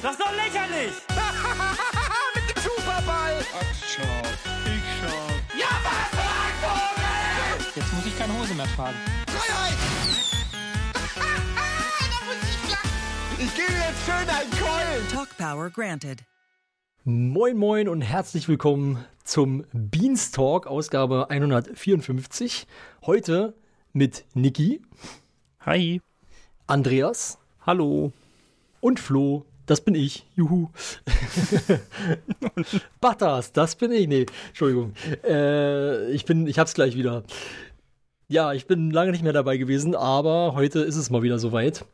Das ist doch lächerlich! Mit dem Superball! Ach, schau. Ich schau. Ja, was, Vogel! Jetzt muss ich keine Hose mehr tragen. Freiheit! da muss ich lachen. Ich gebe jetzt schön einen Keulen. Talk Power granted. Moin Moin und herzlich willkommen zum Beanstalk, Ausgabe 154. Heute mit Niki, Hi. Andreas Hallo. und Flo. Das bin ich. Juhu. Batas, das bin ich. Nee, Entschuldigung. Äh, ich bin, ich hab's gleich wieder. Ja, ich bin lange nicht mehr dabei gewesen, aber heute ist es mal wieder soweit.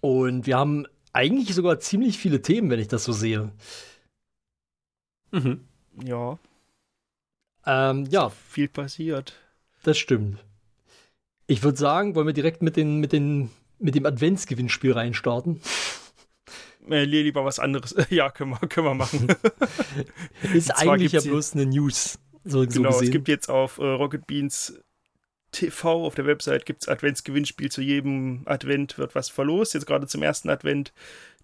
Und wir haben eigentlich sogar ziemlich viele Themen, wenn ich das so sehe. Mhm. Ja, Ähm, ja, viel passiert. Das stimmt. Ich würde sagen, wollen wir direkt mit, den, mit, den, mit dem Adventsgewinnspiel reinstarten? Äh, lieber was anderes. Ja, können wir, können wir machen. Ist eigentlich ja bloß eine News. So, so genau, gesehen. es gibt jetzt auf äh, Rocket Beans TV auf der Website gibt's Adventsgewinnspiel. Zu jedem Advent wird was verlost. Jetzt gerade zum ersten Advent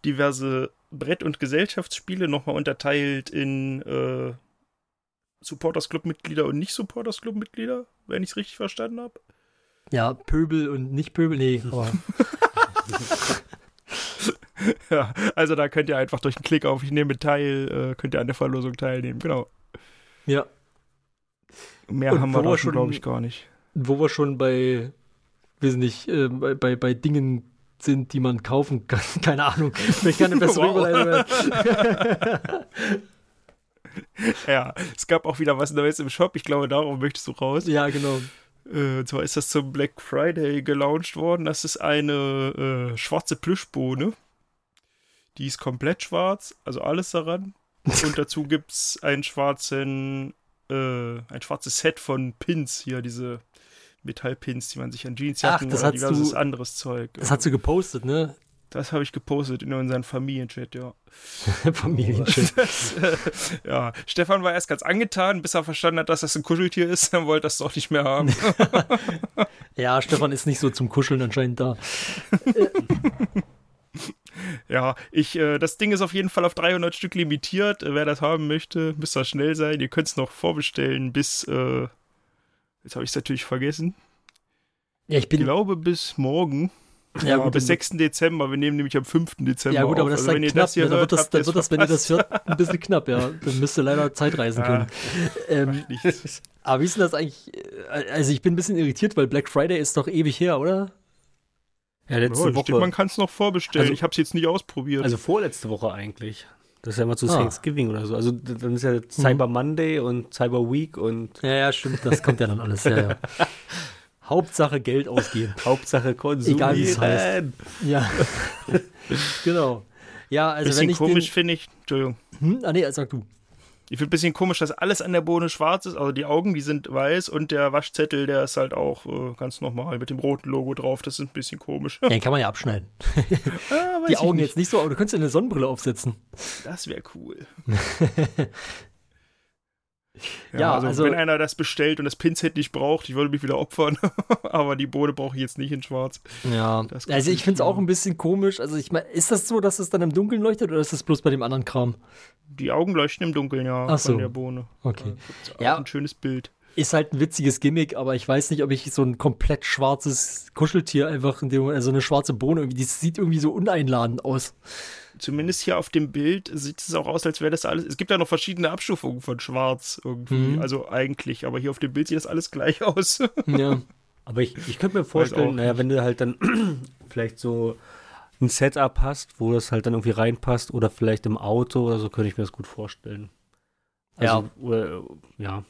diverse Brett- und Gesellschaftsspiele, nochmal unterteilt in äh, Supporters Club-Mitglieder und Nicht-Supporters Club-Mitglieder, wenn ich es richtig verstanden habe. ja, Pöbel und nicht Pöbel, nee, Ja, also da könnt ihr einfach durch einen Klick auf Ich nehme teil, äh, könnt ihr an der Verlosung teilnehmen. Genau. ja. Mehr Und haben wir da schon- glaube ich, gar nicht. Wo wir schon bei, weiß nicht, äh, bei, bei, bei Dingen sind, die man kaufen kann. Keine Ahnung. Vielleicht kann eine bessere Wow. Überleitung. Ja, es gab auch wieder was Neues im Shop. Ich glaube, darauf möchtest du raus. Ja, genau. Äh, und zwar ist das zum Black Friday gelauncht worden. Das ist eine äh, schwarze Plüschbohne. Die ist komplett schwarz, also alles daran. Und dazu gibt es einen schwarzen, äh, ein schwarzes Set von Pins hier, diese Metallpins, die man sich an Jeansjacken Ach, das oder hast diverses du- anderes Zeug. Das hat sie gepostet, ne? Das habe ich gepostet in unseren Familienchat, ja. Familienchat. Das, äh, ja, Stefan war erst ganz angetan, bis er verstanden hat, dass das ein Kuscheltier ist. Dann wollte er es doch nicht mehr haben. Ja, Stefan ist nicht so zum Kuscheln anscheinend da. Ja, ich, äh, das Ding ist auf jeden Fall auf 300 Stück limitiert. Äh, wer das haben möchte, müsst ihr schnell sein. Ihr könnt es noch vorbestellen bis, äh, jetzt habe ich es natürlich vergessen. Ja, ich Ich bin. glaube bis morgen. Ja, gut, bis dann- 6. Dezember. Wir nehmen nämlich am 5. Dezember Ja gut, aber das ist Also, dann knapp. das dann wird das, dann wird das, wenn ihr das hört, ein bisschen knapp, ja. Dann müsst ihr leider Zeit reisen können. Ähm, Nichts. aber wie ist denn das eigentlich? äh, Also ich bin ein bisschen irritiert, weil Black Friday ist doch ewig her, oder? Ja, Ja, letzte steht, Woche. man kann es noch vorbestellen. Also- ich habe es jetzt nicht ausprobiert. Also vorletzte Woche eigentlich. Das ist ja immer zu Ah. Thanksgiving oder so. Also dann ist ja Cyber Monday und Cyber Week und Ja, ja, stimmt. Das kommt ja dann alles. Ja, ja. Hauptsache Geld ausgeben. Hauptsache konsumieren. Egal, wie es heißt. Ja. genau. Ja, also bisschen wenn ich komisch finde ich, Entschuldigung. hm? Ah nee, sag du. Ich finde ein bisschen komisch, dass alles an der Bohne schwarz ist. Also die Augen, die sind weiß und der Waschzettel, der ist halt auch äh, ganz normal mit dem roten Logo drauf. Das ist ein bisschen komisch. Ja, den kann man ja abschneiden. Ah, Die Augen nicht. jetzt nicht so, aber du könntest dir eine Sonnenbrille aufsetzen. Das wäre cool. Ja, also, also- wenn einer das bestellt und das Pinset nicht braucht, ich würde mich wieder opfern. Aber die Bohne brauche ich jetzt nicht in schwarz. Ja, also ich finde es auch ein bisschen komisch. Also ich meine, ist das so, dass es dann im Dunkeln leuchtet oder ist das bloß bei dem anderen Kram? Die Augen leuchten im Dunkeln, ja, Ach so. von der Bohne. Okay. Ja. ein schönes Bild. Ist halt ein witziges Gimmick, aber ich weiß nicht, ob ich so ein komplett schwarzes Kuscheltier einfach in dem, also eine schwarze Bohne irgendwie, das sieht irgendwie so uneinladend aus. Zumindest hier auf dem Bild sieht es auch aus, als wäre das alles. Es gibt ja noch verschiedene Abstufungen von Schwarz irgendwie. Mhm. Also eigentlich, aber hier auf dem Bild sieht das alles gleich aus. Ja. Aber ich, ich könnte mir vorstellen, naja, wenn du halt dann vielleicht so ein Setup hast, wo das halt dann irgendwie reinpasst oder vielleicht im Auto oder so, könnte ich mir das gut vorstellen. Also, ja. Oder, ja.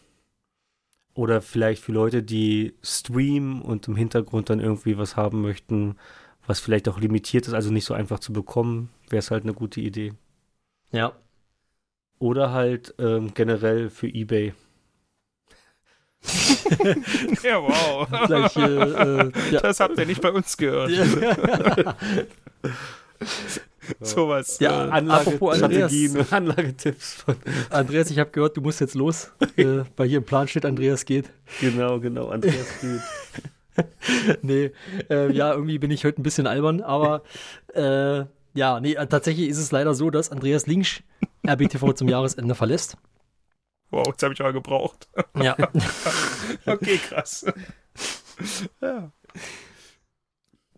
Oder vielleicht für Leute, die streamen und im Hintergrund dann irgendwie was haben möchten, was vielleicht auch limitiert ist, also nicht so einfach zu bekommen, wäre es halt eine gute Idee. Ja. Oder halt ähm, generell für Ebay. ja, wow. Gleich, äh, äh, ja. Das habt ihr nicht bei uns gehört. Ja. Sowas. Ja, äh, apropos Andreas. Strategien, Anlagetipps von Andreas, ich habe gehört, du musst jetzt los. äh, weil hier im Plan steht, Andreas geht. Genau, genau, Andreas Güth. nee, äh, ja, irgendwie bin ich heute ein bisschen albern, aber äh, ja, nee, tatsächlich ist es leider so, dass Andreas Links RBTV zum Jahresende verlässt. Wow, jetzt habe ich mal gebraucht. Ja. okay, krass. ja.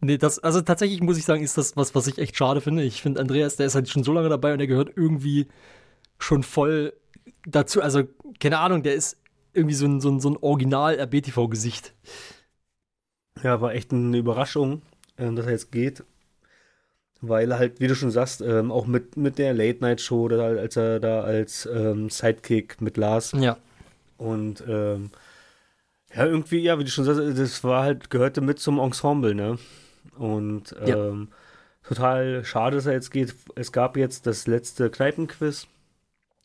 Nee, das, also tatsächlich muss ich sagen, ist das was, was ich echt schade finde. Ich finde, Andreas, der ist halt schon so lange dabei und er gehört irgendwie schon voll dazu. Also, keine Ahnung, der ist irgendwie so ein, so ein, so ein Original-RBTV-Gesicht. Ja, war echt eine Überraschung, ähm, dass er jetzt geht. Weil er halt, wie du schon sagst, ähm, auch mit, mit der Late-Night-Show, als er da als ähm, Sidekick mit Lars. Ja. Und ähm, ja, irgendwie, ja, wie du schon sagst, das war halt, gehörte mit zum Ensemble, ne? Und Ja. ähm, total schade, dass er jetzt geht. Es gab jetzt das letzte Kneipenquiz.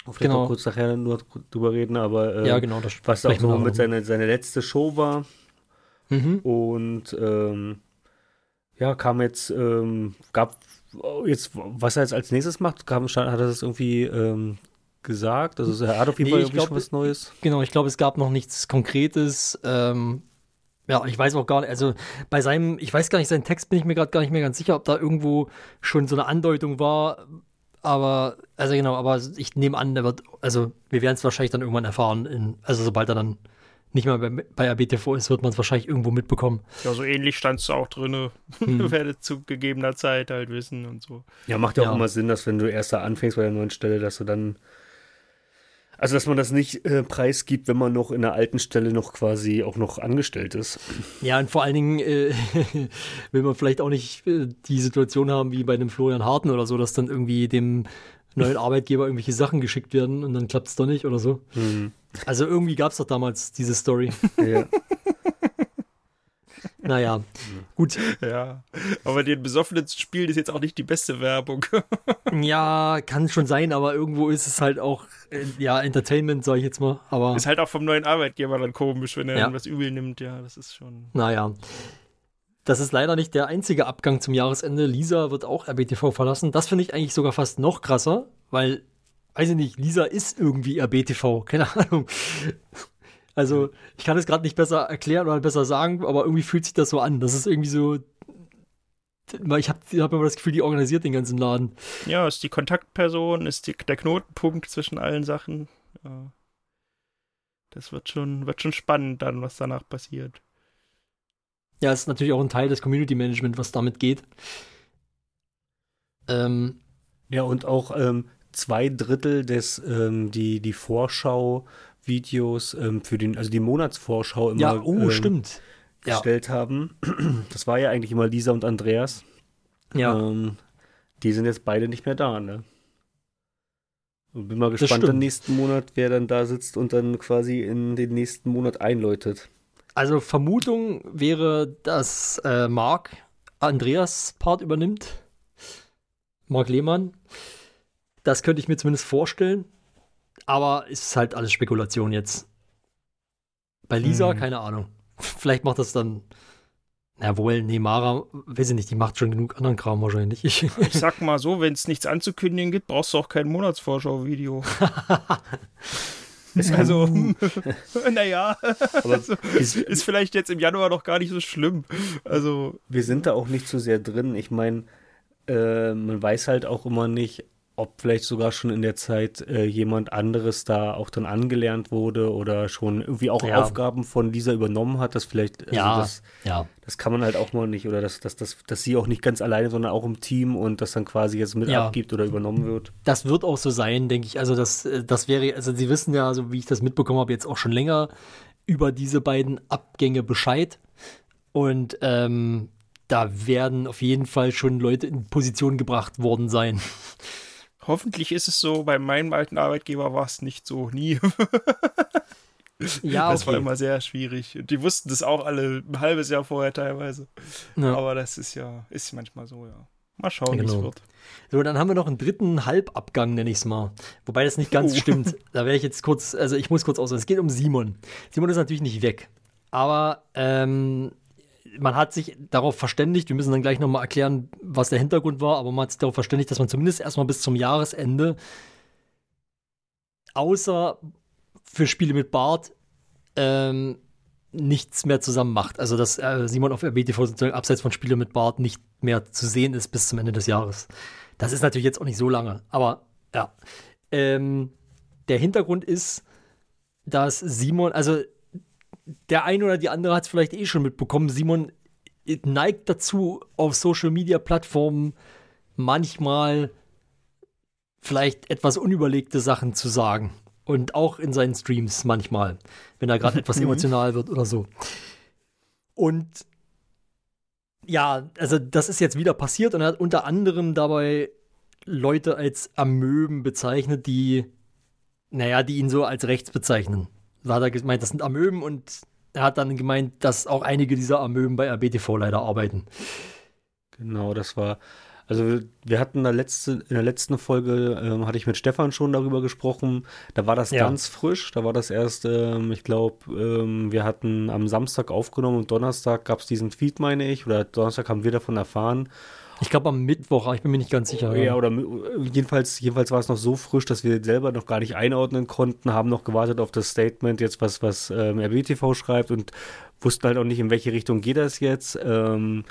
Vielleicht Genau. noch kurz nachher nur drüber reden, aber äh, ja, genau. Das was auch so mit seiner seine letzte Show war. Mhm. Und ähm, ja, kam jetzt, ähm, gab jetzt, was er jetzt als nächstes macht, kam, stand- hat er das irgendwie ähm, gesagt? Also er hat auf jeden Nee, Fall irgendwie glaub, schon was Neues. Genau, ich glaube, es gab noch nichts Konkretes. Ähm, ja, ich weiß auch gar nicht, also bei seinem, ich weiß gar nicht, seinen Text bin ich mir gerade gar nicht mehr ganz sicher, ob da irgendwo schon so eine Andeutung war. Aber, also genau, aber ich nehme an, der wird, also wir werden es wahrscheinlich dann irgendwann erfahren, in, also sobald er dann nicht mehr bei, bei RBTV ist, wird man es wahrscheinlich irgendwo mitbekommen. Ja, so ähnlich stand es auch drin. Hm. Werdet zu gegebener Zeit halt wissen und so. Ja, macht ja, Ja. auch immer Sinn, dass wenn du erst da anfängst bei der neuen Stelle, dass du dann, also dass man das nicht äh, preisgibt, wenn man noch in der alten Stelle noch quasi auch noch angestellt ist. Ja, und vor allen Dingen äh, will man vielleicht auch nicht äh, die Situation haben wie bei dem Florian Harten oder so, dass dann irgendwie dem neuen Arbeitgeber irgendwelche Sachen geschickt werden und dann klappt es doch nicht oder so. Mhm. Also irgendwie gab es doch damals diese Story. Ja. Naja, gut. Ja. Aber den Besoffenen zu spielen ist jetzt auch nicht die beste Werbung. Ja, kann schon sein, aber irgendwo ist es halt auch, äh, ja, Entertainment, sage ich jetzt mal. Aber ist halt auch vom neuen Arbeitgeber dann komisch, wenn er Ja. dann was übel nimmt. Ja, das ist schon. naja. Das ist leider nicht der einzige Abgang zum Jahresende. Lisa wird auch RBTV verlassen. Das finde ich eigentlich sogar fast noch krasser, weil, weiß ich nicht, Lisa ist irgendwie RBTV. Keine Ahnung. Also, ich kann es gerade nicht besser erklären oder besser sagen, aber irgendwie fühlt sich das so an. Das ist irgendwie so. Ich habe hab immer das Gefühl, die organisiert den ganzen Laden. Ja, ist die Kontaktperson, ist die, der Knotenpunkt zwischen allen Sachen. Das wird schon, wird schon spannend dann, was danach passiert. Ja, es ist natürlich auch ein Teil des Community Management, was damit geht. Ähm, Ja, und auch ähm, zwei Drittel des, ähm, die, die Vorschau-Videos ähm, für den, also die Monatsvorschau immer ja, oh, ähm, stimmt. Ja, gestellt haben. Das war ja eigentlich immer Lisa und Andreas. ja. Ähm, die sind jetzt beide nicht mehr da, ne? Und bin mal gespannt im nächsten Monat, wer dann da sitzt und dann quasi in den nächsten Monat einläutet. Also Vermutung wäre, dass äh, Marc Andreas Part übernimmt. Marc Lehmann. Das könnte ich mir zumindest vorstellen. Aber ist halt alles Spekulation jetzt. Bei Lisa, Hm. keine Ahnung. Vielleicht macht das dann. Na wohl, nee, Mara, weiß ich nicht, die macht schon genug anderen Kram wahrscheinlich. Ich, Ich sag mal so, wenn es nichts anzukündigen gibt, brauchst du auch kein Monatsvorschau-Video. also, naja, Aber ist, ist vielleicht jetzt im Januar noch gar nicht so schlimm. Also, wir sind da auch nicht so sehr drin. Ich meine, äh, man weiß halt auch immer nicht, ob vielleicht sogar schon in der Zeit äh, jemand anderes da auch dann angelernt wurde oder schon irgendwie auch Ja. Aufgaben von Lisa übernommen hat. Das vielleicht, also ja, das, ja. das kann man halt auch mal nicht. Oder dass, dass, dass, dass sie auch nicht ganz alleine, sondern auch im Team und das dann quasi jetzt mit Ja. abgibt oder übernommen wird. Das wird auch so sein, denke ich. Also das, äh, das wäre, also Sie wissen ja, so wie ich das mitbekommen habe, jetzt auch schon länger über diese beiden Abgänge Bescheid. Und ähm, da werden auf jeden Fall schon Leute in Position gebracht worden sein. hoffentlich ist es so. Bei meinem alten Arbeitgeber war es nicht so, nie. Ja, Das war okay. immer sehr schwierig. Und die wussten das auch alle ein halbes Jahr vorher teilweise. Ja. Aber das ist ja, ist manchmal so, ja. Mal schauen, wie es Genau. wird. So, dann haben wir noch einen dritten Halbabgang, nenne ich es mal. Wobei das nicht ganz Oh. stimmt. Da werde ich jetzt kurz, also ich muss kurz ausholen. Es geht um Simon. Simon ist natürlich nicht weg. Aber ähm, man hat sich darauf verständigt, wir müssen dann gleich nochmal erklären, was der Hintergrund war, aber man hat sich darauf verständigt, dass man zumindest erstmal bis zum Jahresende, außer für Spiele mit Bart, ähm, nichts mehr zusammen macht. Also dass äh, Simon auf RBTV sozusagen abseits von Spiele mit Bart nicht mehr zu sehen ist bis zum Ende des Jahres. Das ist natürlich jetzt auch nicht so lange, aber ja. Ähm, der Hintergrund ist, dass Simon, also der eine oder die andere hat es vielleicht eh schon mitbekommen, Simon neigt dazu, auf Social Media Plattformen manchmal vielleicht etwas unüberlegte Sachen zu sagen. Und auch in seinen Streams manchmal, wenn er gerade etwas emotional wird oder so. Und ja, also das ist jetzt wieder passiert und er hat unter anderem dabei Leute als Amöben bezeichnet, die, naja, die ihn so als rechts bezeichnen. Da hat er gemeint, das sind Amöben und er hat dann gemeint, dass auch einige dieser Amöben bei RBTV leider arbeiten. Genau, das war. Also wir hatten da letzte, in der letzten Folge, ähm, hatte ich mit Stefan schon darüber gesprochen, da war das ja. ganz frisch, da war das erst, ähm, ich glaube, ähm, wir hatten am Samstag aufgenommen und Donnerstag gab es diesen Feed, meine ich, oder Donnerstag haben wir davon erfahren ich glaube am Mittwoch, aber ich bin mir nicht ganz sicher. Ja, ja, oder jedenfalls, jedenfalls war es noch so frisch, dass wir selber noch gar nicht einordnen konnten, haben noch gewartet auf das Statement, jetzt was, was ähm, RBTV schreibt und wussten halt auch nicht, in welche Richtung geht das jetzt. Ähm,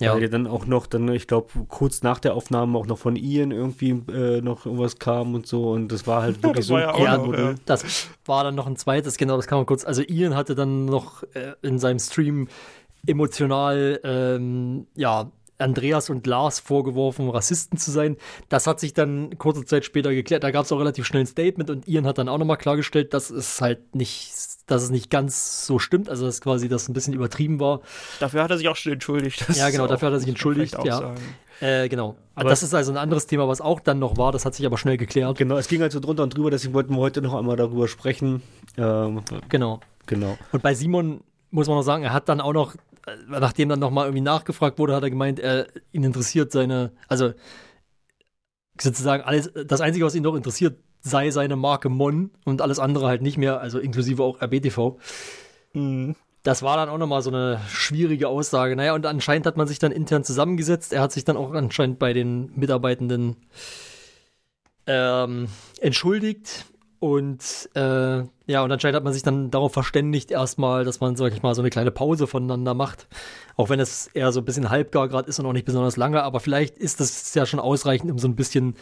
ja. Weil ja dann auch noch, dann, ich glaube, kurz nach der Aufnahme auch noch von Ian irgendwie äh, noch irgendwas kam und so. Und das war halt wirklich so. Ja, ja, noch, ja, das war dann noch ein zweites, genau, das kann man kurz. Also Ian hatte dann noch äh, in seinem Stream emotional, ähm, ja, Andreas und Lars vorgeworfen, Rassisten zu sein. Das hat sich dann kurze Zeit später geklärt. Da gab es auch relativ schnell ein Statement und Ian hat dann auch nochmal klargestellt, dass es halt nicht, dass es nicht ganz so stimmt, also dass quasi das ein bisschen übertrieben war. Dafür hat er sich auch schon entschuldigt. ja, genau, dafür hat er sich entschuldigt. Ja. Äh, genau. Aber das ist also ein anderes Thema, was auch dann noch war. Das hat sich aber schnell geklärt. Genau, es ging halt so drunter und drüber, deswegen wollten wir heute noch einmal darüber sprechen. Ähm, genau. Genau. Und bei Simon muss man noch sagen, er hat dann auch noch nachdem dann nochmal irgendwie nachgefragt wurde, hat er gemeint, er, ihn interessiert seine, also sozusagen alles, das Einzige, was ihn noch interessiert, sei seine Marke Mon und alles andere halt nicht mehr, also inklusive auch RBTV. Mhm. Das war dann auch nochmal so eine schwierige Aussage. Naja, und anscheinend hat man sich dann intern zusammengesetzt. Er hat sich dann auch anscheinend bei den Mitarbeitenden ähm, entschuldigt und äh, ja, und anscheinend hat man sich dann darauf verständigt, erstmal, dass man, sag ich mal, so eine kleine Pause voneinander macht. Auch wenn es eher so ein bisschen halbgar gerade ist und auch nicht besonders lange, aber vielleicht ist das ja schon ausreichend, um so ein bisschen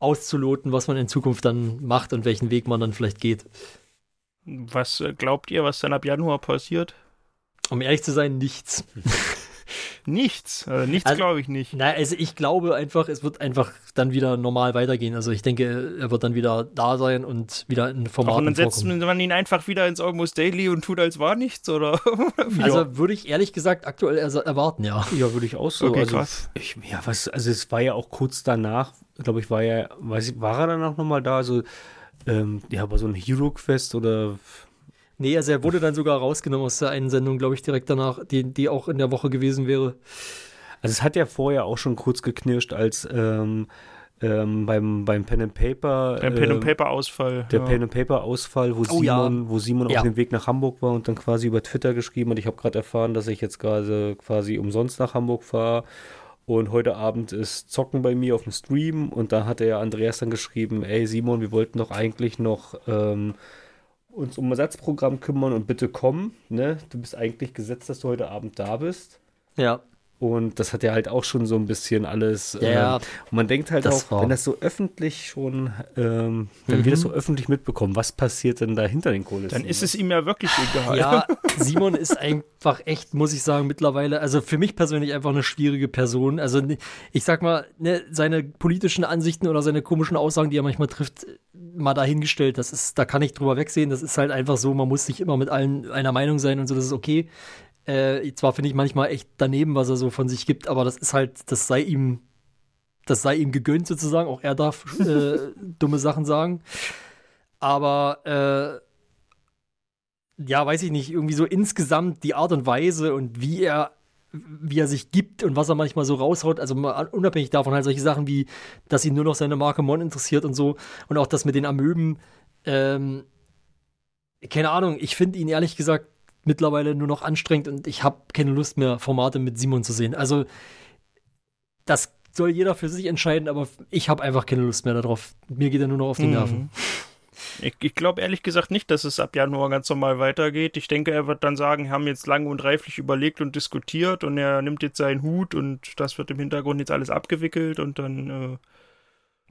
auszuloten, was man in Zukunft dann macht und welchen Weg man dann vielleicht geht. Was äh, glaubt ihr, was dann ab Januar passiert? Um ehrlich zu sein, nichts. Nichts, also nichts also, glaube ich nicht. Nein, also ich glaube einfach, es wird einfach dann wieder normal weitergehen. Also ich denke, er wird dann wieder da sein und wieder in Format. Und dann setzt man ihn einfach wieder ins Almost Daily und tut als war nichts, oder? also würde ich ehrlich gesagt aktuell erwarten, ja. Ja, würde ich auch so. Okay, also, krass. Ich, ja, was, also es war ja auch kurz danach, glaube ich, war ja, weiß ich, war er dann auch nochmal da? Also, ähm, ja, bei so ein Hero Quest oder Nee, also er wurde dann sogar rausgenommen aus der einen Sendung, glaube ich, direkt danach, die, die auch in der Woche gewesen wäre. Also es hat ja vorher auch schon kurz geknirscht, als ähm, ähm, beim, beim Pen and Paper. Beim Pen and ähm, Paper Ausfall. Der ja. Pen and Paper Ausfall, wo oh, Simon, ja. wo Simon ja. auf dem Weg nach Hamburg war und dann quasi über Twitter geschrieben hat, ich habe gerade erfahren, dass ich jetzt gerade quasi umsonst nach Hamburg fahre. Und heute Abend ist Zocken bei mir auf dem Stream und da hat er Andreas dann geschrieben, ey Simon, wir wollten doch eigentlich noch ähm, uns um Ersatzprogramm kümmern und bitte komm, ne? Du bist eigentlich gesetzt, dass du heute Abend da bist. Ja. Und das hat ja halt auch schon so ein bisschen alles. Ja, ähm, und man denkt halt auch, war. wenn das so öffentlich schon, ähm, wenn mhm. wir das so öffentlich mitbekommen, was passiert denn da hinter den Kulissen? Dann ist es ihm ja wirklich egal. Ja, Simon ist einfach echt, muss ich sagen, mittlerweile, also für mich persönlich einfach eine schwierige Person. Also ich sag mal, ne, seine politischen Ansichten oder seine komischen Aussagen, die er manchmal trifft, mal dahingestellt. Das ist, da kann ich drüber wegsehen. Das ist halt einfach so, man muss nicht immer mit allen einer Meinung sein und so, das ist okay. Äh, zwar finde ich manchmal echt daneben, was er so von sich gibt, aber das ist halt, das sei ihm, das sei ihm gegönnt sozusagen. Auch er darf äh, dumme Sachen sagen. Aber äh, ja, weiß ich nicht, irgendwie so insgesamt die Art und Weise und wie er wie er sich gibt und was er manchmal so raushaut, also unabhängig davon halt solche Sachen wie, dass ihn nur noch seine Marke Mon interessiert und so und auch das mit den Amöben, ähm, keine Ahnung, ich finde ihn ehrlich gesagt mittlerweile nur noch anstrengend und ich habe keine Lust mehr, Formate mit Simon zu sehen. Also, das soll jeder für sich entscheiden, aber ich habe einfach keine Lust mehr darauf. Mir geht er nur noch auf die mhm. Nerven. Ich, ich glaube ehrlich gesagt nicht, dass es ab Januar ganz normal weitergeht. Ich denke, er wird dann sagen, wir haben jetzt lange und reiflich überlegt und diskutiert und er nimmt jetzt seinen Hut und das wird im Hintergrund jetzt alles abgewickelt und dann. Äh,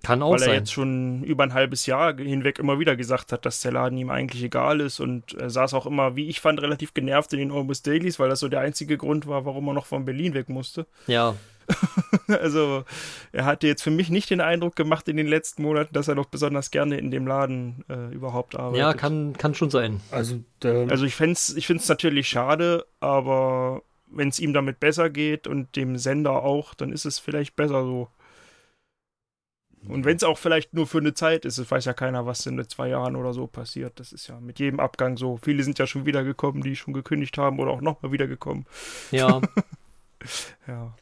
Kann auch weil er sein. jetzt schon über ein halbes Jahr hinweg immer wieder gesagt hat, dass der Laden ihm eigentlich egal ist und er saß auch immer, wie ich fand, relativ genervt in den Almost Dailies, weil das so der einzige Grund war, warum er noch von Berlin weg musste. Ja, Also er hatte jetzt für mich nicht den Eindruck gemacht in den letzten Monaten, dass er noch besonders gerne in dem Laden äh, überhaupt arbeitet. ja, kann, kann schon sein. Also, Also ich fände es ich find's natürlich schade, aber wenn es ihm damit besser geht und dem Sender auch, dann ist es vielleicht besser so. Und wenn es auch vielleicht nur für eine Zeit ist, es weiß ja keiner, was in zwei Jahren oder so passiert. Das ist ja mit jedem Abgang so. Viele sind ja schon wiedergekommen, die schon gekündigt haben oder auch nochmal wiedergekommen. Ja, Ja.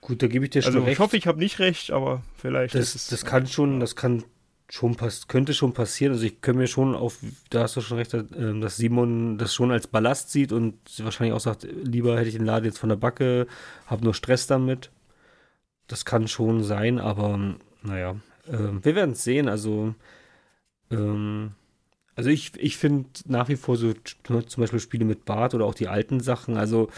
gut, da gebe ich dir schon Also recht. ich hoffe, ich habe nicht recht, aber vielleicht das, ist es. das kann schon, das kann schon pass könnte schon passieren. Also ich könnte mir schon auf, da hast du schon recht, dass Simon das schon als Ballast sieht und wahrscheinlich auch sagt, lieber hätte ich den Laden jetzt von der Backe, habe nur Stress damit. Das kann schon sein, aber naja, ähm, wir werden es sehen. Also, ähm, also ich, ich finde nach wie vor so t- zum Beispiel Spiele mit Bart oder auch die alten Sachen, also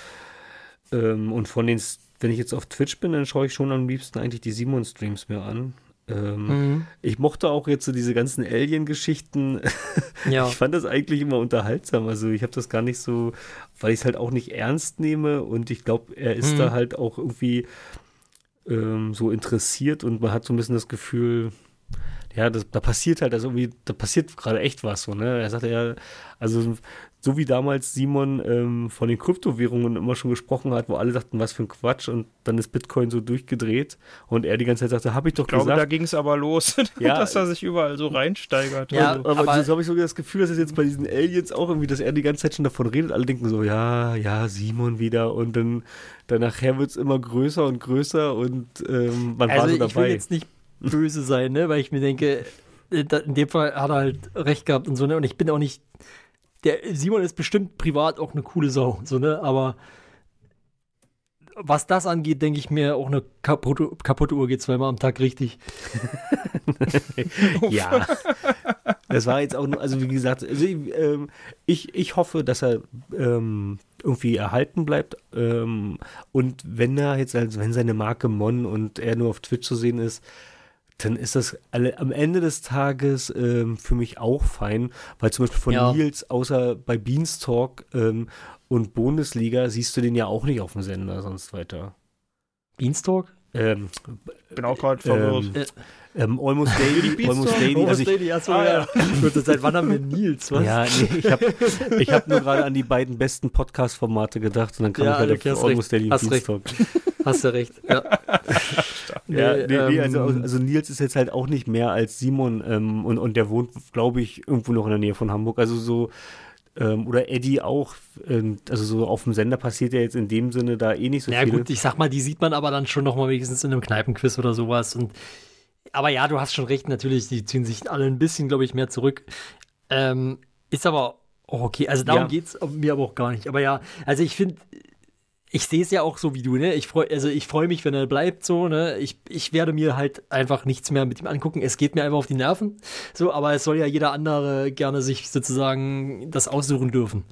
ähm, und von den, wenn ich jetzt auf Twitch bin, dann schaue ich schon am liebsten eigentlich die Simon-Streams mir an. Ähm, mhm. ich mochte auch jetzt so diese ganzen Alien-Geschichten. ja. Ich fand das eigentlich immer unterhaltsam. Also ich habe das gar nicht so, weil ich es halt auch nicht ernst nehme und ich glaube, er ist Mhm. da halt auch irgendwie ähm, so interessiert und man hat so ein bisschen das Gefühl, ja, das, da passiert halt, also irgendwie, da passiert gerade echt was so, ne? Er sagte ja, also so wie damals Simon ähm, von den Kryptowährungen immer schon gesprochen hat, wo alle sagten, was für ein Quatsch und dann ist Bitcoin so durchgedreht und er die ganze Zeit sagte, habe ich doch Ich glaube, gesagt. da ging es aber los, Ja. dass er sich überall so reinsteigert. Ja, Also, aber, aber- so habe ich sogar das Gefühl, dass es jetzt bei diesen Aliens auch irgendwie, dass er die ganze Zeit schon davon redet. Alle denken so, ja, ja, Simon wieder. Und dann, dann nachher wird es immer größer und größer und ähm, man war Also so ich will dabei. jetzt nicht böse sein, ne? weil ich mir denke, äh, in dem Fall hat er halt recht gehabt und so, ne? Und ich bin auch nicht. Der Simon ist bestimmt privat auch eine coole Sau, so, ne? Aber was das angeht, denke ich mir, auch eine kaputte, kaputte Uhr geht zweimal am Tag richtig. ja. Das war jetzt auch nur, also wie gesagt, also ich, ähm, ich, ich hoffe, dass er ähm, irgendwie erhalten bleibt. Ähm, und wenn er jetzt, also wenn seine Marke Mon und er nur auf Twitch zu sehen ist, dann ist das alle, am Ende des Tages ähm, für mich auch fein, weil zum Beispiel von Ja. Nils, außer bei Beanstalk ähm, und Bundesliga, siehst du den ja auch nicht auf dem Sender sonst weiter. Beanstalk? Ähm, bin auch gerade verwirrt. ähm, ähm, Almost Daily, Almost Daily, also ich, Daily, achso, Ah, ja. Seit wann haben wir Nils? Was? Ja, nee, ich habe ich hab nur gerade an die beiden besten Podcast-Formate gedacht und dann kam Ja, ich halt okay, auf Almost recht. Daily Hast recht. Beanstalk. Hast du recht. Ja, Ja, nee, nee, also, ähm, also Nils ist jetzt halt auch nicht mehr als Simon ähm, und, und der wohnt, glaube ich, irgendwo noch in der Nähe von Hamburg. Also so, ähm, oder Eddie auch, ähm, also so auf dem Sender passiert ja jetzt in dem Sinne da eh nicht so Ja viel. gut, ich sag mal, die sieht man aber dann schon noch mal wenigstens in einem Kneipenquiz oder sowas. Und, aber ja, du hast schon recht, natürlich, die ziehen sich alle ein bisschen, glaube ich, mehr zurück. Ähm, ist aber auch okay. Also darum Ja. geht's mir aber auch gar nicht. Aber ja, also ich finde, ich sehe es ja auch so wie du, ne? Ich freu, also ich freue mich, wenn er bleibt, so, ne? Ich, ich werde mir halt einfach nichts mehr mit ihm angucken. Es geht mir einfach auf die Nerven. So, aber es soll ja jeder andere gerne sich sozusagen das aussuchen dürfen.